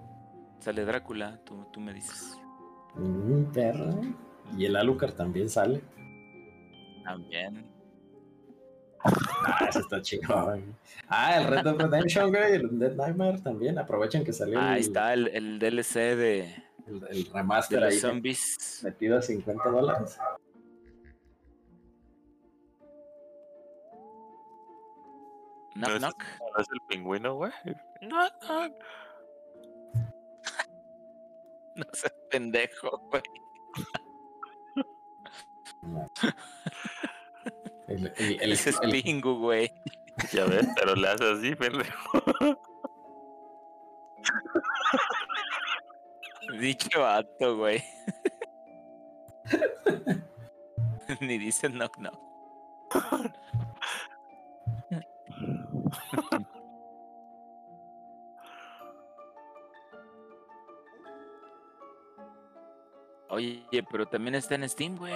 Sale Drácula, tú, tú me dices. Mm, perro. Y el Alucard también sale. También. Ah, eso está chingón. Ah, el Red Dead Redemption, güey. El Dead Nightmare también. Aprovechen que salió Ahí el, está el, el DLC de, el, el de remaster los ahí. zombies. Metido a 50 dólares. Knock No, knock. ¿no es el pingüino, güey? No, no. <laughs> No seas pendejo, güey. El, el, el, Ese es el- Pingu, güey. Ya ves, pero le hace así, pendejo. <laughs> Dicho vato, güey. <laughs> Ni dice knock knock. Oye, pero también está en Steam, güey.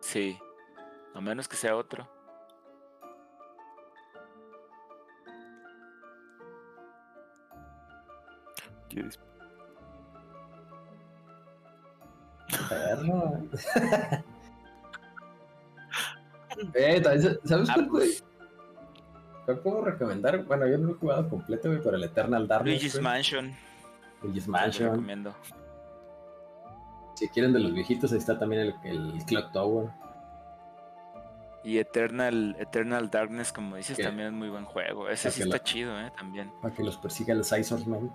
Sí. A menos que sea otro. ¿Quieres? perro. <laughs> eh, ¿sabes Ah, cuál, güey? pues, ¿Cuál puedo recomendar? Bueno, yo no lo he jugado completo, güey, pero el Eternal Darkness. Luigi's güey. Mansion. Luigi's lo Mansion. recomiendo. Si quieren de los viejitos, ahí está también el, el Clock Tower. Y Eternal, Eternal Darkness, como dices, también es muy buen juego. Ese sí está la- chido, ¿eh? También. Para que los persiga el Scissorman. En,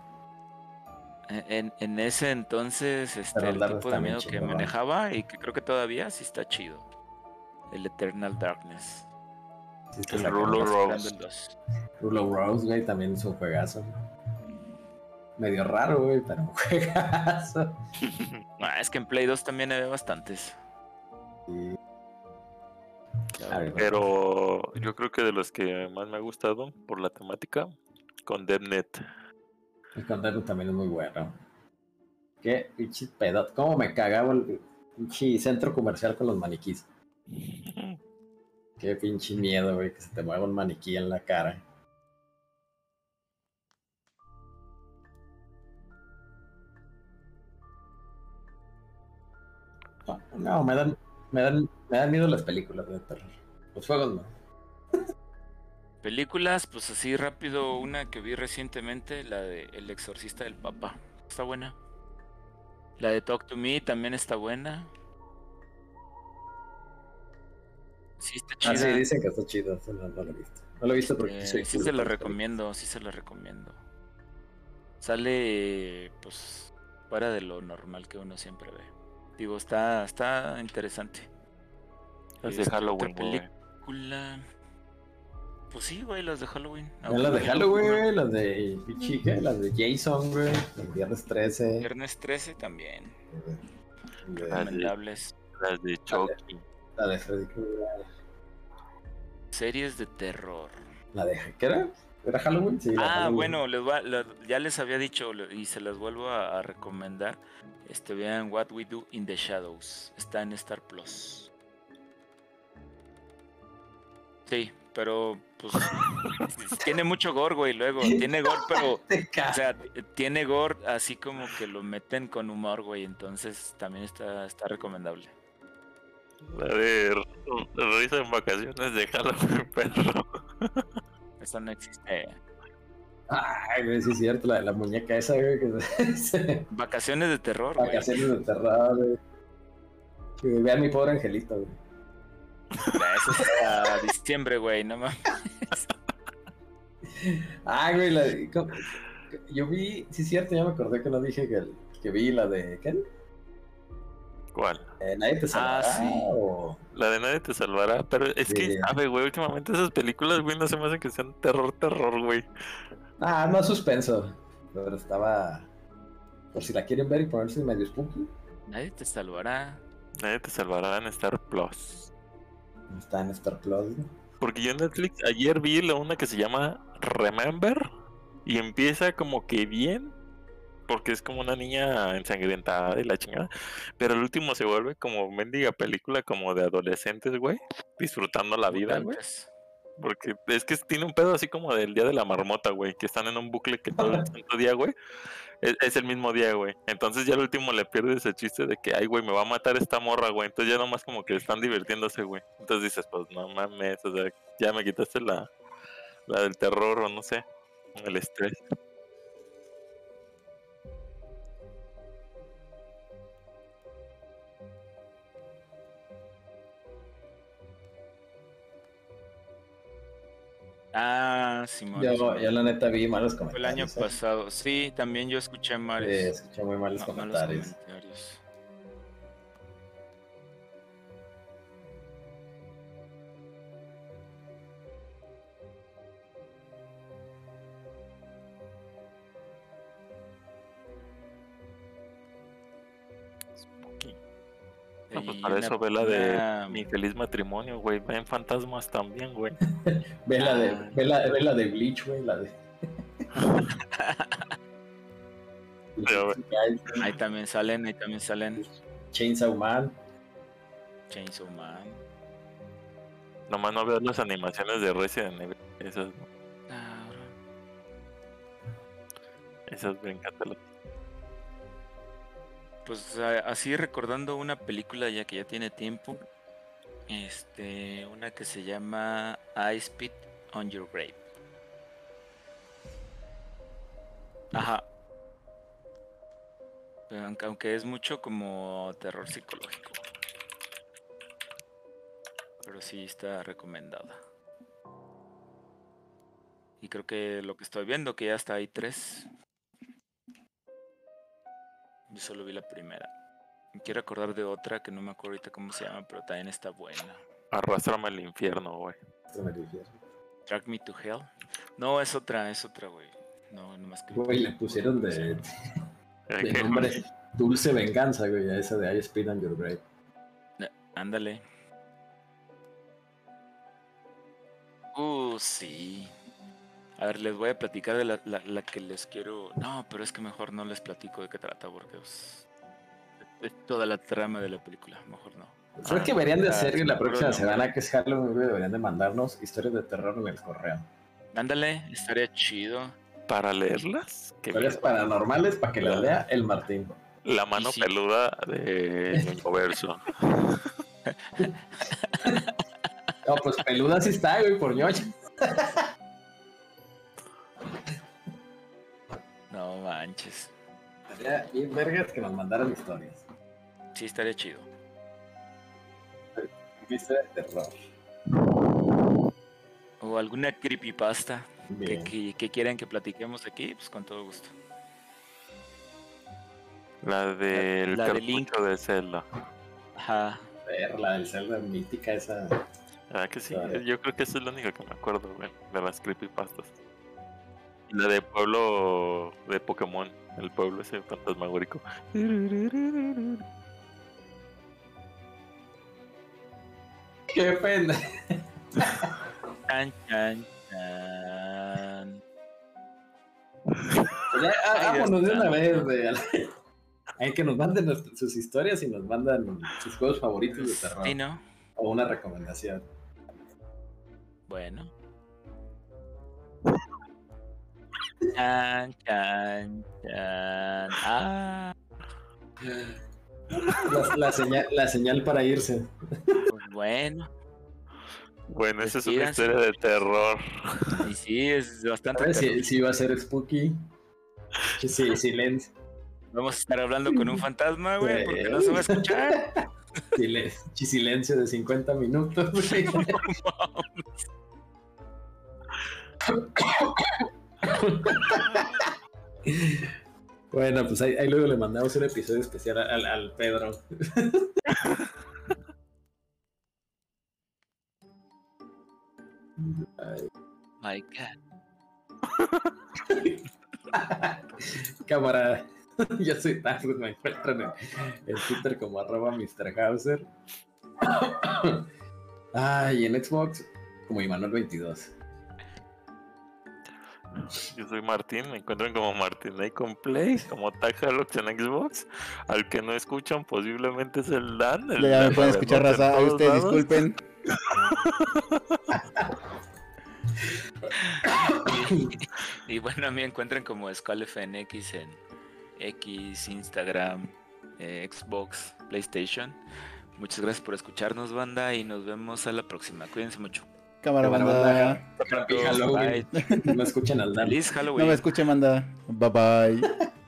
en- en ese entonces, este, el tipo de miedo que chingón. manejaba y que creo que todavía sí está chido. El Eternal Darkness. Sí, El Rulo Rose. Of Rose, güey, también es un juegazo. Medio raro, güey, pero un <laughs> juegazo. <laughs> Ah, es que en Play 2 también había bastantes. Sí. Ver, Pero yo creo que de los que más me ha gustado por la temática, con DevNet. El Condado también es muy bueno. Qué pinche pedo. ¿Cómo me cagaba el pinche centro comercial con los maniquís? Qué pinche miedo, güey, que se te mueva un maniquí en la cara. No, No, me dan, me dan, me dan miedo las películas de terror. Los juegos no. Películas, pues así rápido, una que vi recientemente, la de El Exorcista del Papa. Está buena. La de Talk to Me también está buena. Sí, está chida. Ah, sí, dicen que está chido. eso No, no lo he visto. No lo he visto porque Eh, soy sí culo se la recomiendo, sí se la recomiendo. Sale pues fuera de lo normal que uno siempre ve. Digo, está, está interesante. Las de Este, otra Halloween, güey. Pues sí, güey, las de Halloween. Las de Halloween, güey, las de ¿qué? Las de Jason, güey. El viernes 13. Viernes 13 también. Recomendables. Las de Chucky. La de Freddy Krueger. Series de terror. La de ¿qué era? ¿Era Halloween? Sí. Ah, Halloween. bueno, les va- la- ya les había dicho y se las vuelvo a, a recomendar. Este, vean What We Do in the Shadows. Está en Star Plus. Sí, pero pues <laughs> tiene mucho gore, güey, luego. <laughs> Tiene gore, pero <laughs> o sea, tiene gore así como que lo meten con humor, güey, entonces también está está recomendable. La de Risa en vacaciones de Halloween, perro. Esa no existe. Ay, güey, sí es cierto, la de la muñeca esa, güey. Que se... Vacaciones de terror, güey. Vacaciones de terror, güey. Vean mi pobre angelito, güey. Eso es hasta diciembre, güey, no mames. Ah, güey, la. Yo vi, sí es cierto, ya me acordé que no dije que, que vi la de, ¿qué? ¿Cuál? Eh, Nadie te salvará, sí. o... La de Nadie te salvará, pero es que, Sí. sabe, güey, últimamente esas películas, güey, no se me hacen que sean terror, terror, güey. Ah, no suspenso. Pero estaba... Por si la quieren ver y ponerse medio spooky. Nadie te salvará. Nadie te salvará en Star Plus. Está en Star Plus. Porque yo en Netflix ayer vi la una que se llama Remember y empieza como que bien, porque es como una niña ensangrentada y la chingada, pero el último se vuelve como mendiga película como de adolescentes, güey, disfrutando la vida, güey. Porque es que tiene un pedo así como del día de la marmota, güey, que están en un bucle que todo el <laughs> santo día, güey, es, es el mismo día, güey. Entonces ya el último le pierde ese chiste de que, ay, güey, me va a matar esta morra, güey. Entonces ya nomás como que están divirtiéndose, güey. Entonces dices, pues no mames, o sea, ya me quitaste la, la del terror o no sé, el estrés. Ah, Simón. Yo, Simón. yo la neta vi malos Fue el año comentarios. ¿eh? pasado. Sí, también yo escuché Sí, malos, escuché muy malos ma- malos comentarios. Para una- eso ve la de mi feliz matrimonio, güey. Ven fantasmas también, güey. <laughs> Ve la de, Ah. ve la, ve la de Bleach, güey, la de. <laughs> Pero. Ahí también salen, ahí también salen Chainsaw Man. Chainsaw Man. Nomás no veo las animaciones de Resident Evil. Esas, no. Ah, bro. esas me encantan. Pues así recordando una película ya que ya tiene tiempo. Este, una que se llama I Spit on Your Grave. Ajá. Pero aunque, aunque es mucho como terror psicológico. Pero sí está recomendada. Y creo que lo que estoy viendo, que ya está ahí tres. Yo solo vi la primera. Me quiero acordar de otra que no me acuerdo ahorita cómo se llama, pero también está buena. Arrastrame al infierno, güey. Esto me dijeron. Drag Me to Hell. No, es otra, es otra, güey. No, nomás que. Güey, le pusieron de, Eh, de nombre Dulce Venganza, güey, a esa de I Speed on Your Grave. Ándale. Uh, sí. A ver, les voy a platicar de la, la- la que les quiero. No, pero es que mejor no les platico de qué trata porque es, es toda la trama de la película. Mejor no. Creo que deberían de ah, hacer la próxima semana que es Halloween, deberían de mandarnos historias de terror en el correo. Ándale, estaría chido. Para leerlas, Historias paranormales para que las lea el Martín. la mano sí. peluda de Ñoño Verso. <laughs> No, pues peluda sí está, güey, por ñoña. <laughs> manches. Estaría bien vergas que nos mandaran historias. Sí, estaría chido. Historias de terror. O alguna creepypasta que, que, que quieran que platiquemos aquí, pues con todo gusto. La del la de cartucho Link. de Zelda. Ajá. Ver, la del Zelda mítica esa. ¿Verdad que sí? Yo creo que esa es la única que me acuerdo, güey, de las creepypastas. Y La de pueblo de Pokémon, el pueblo ese fantasmagórico. Qué pena. Chan, chan, chan. Ya, ah, Ay, vámonos de una vez, güey. <laughs> Hay que nos manden sus historias y nos mandan sus juegos favoritos de terror. Sí, ¿no? O una recomendación. Bueno. Chan, chan, chan. Ah, La, la señal, la señal para irse. pues bueno. Bueno, esa es una historia de terror. Y sí, es A bastante. si, si va a ser spooky. Sí, silencio. Vamos a estar hablando con un fantasma, güey, porque no se va a escuchar. Silen- silencio de 50 minutos. güey. <laughs> Bueno, pues ahí, ahí luego le mandamos un episodio especial al, al Pedro. My God. <laughs> Cámara, <laughs> yo soy Tazos, me encuentran en, en Twitter como arroba Mr. Hauser. <coughs> Ah, y en Xbox, como Imanol 22. <laughs> Yo soy Martín, me encuentran como Martín con Play, como Tag Halox en Xbox. Al que no escuchan, posiblemente es el Dan. El Ya, ya me Dan pueden de escuchar, raza. Ustedes lados. disculpen. <laughs> Y bueno, a mí me encuentran como SkullFNX en X, Instagram, eh, Xbox, PlayStation. Muchas gracias por escucharnos, banda, y nos vemos a la próxima. Cuídense mucho. Cámara, Cámara, banda. banda. Happy Halloween. Bye. No escuchen al Dan. Feliz Halloween. No me escuche, manda. Bye bye. <laughs>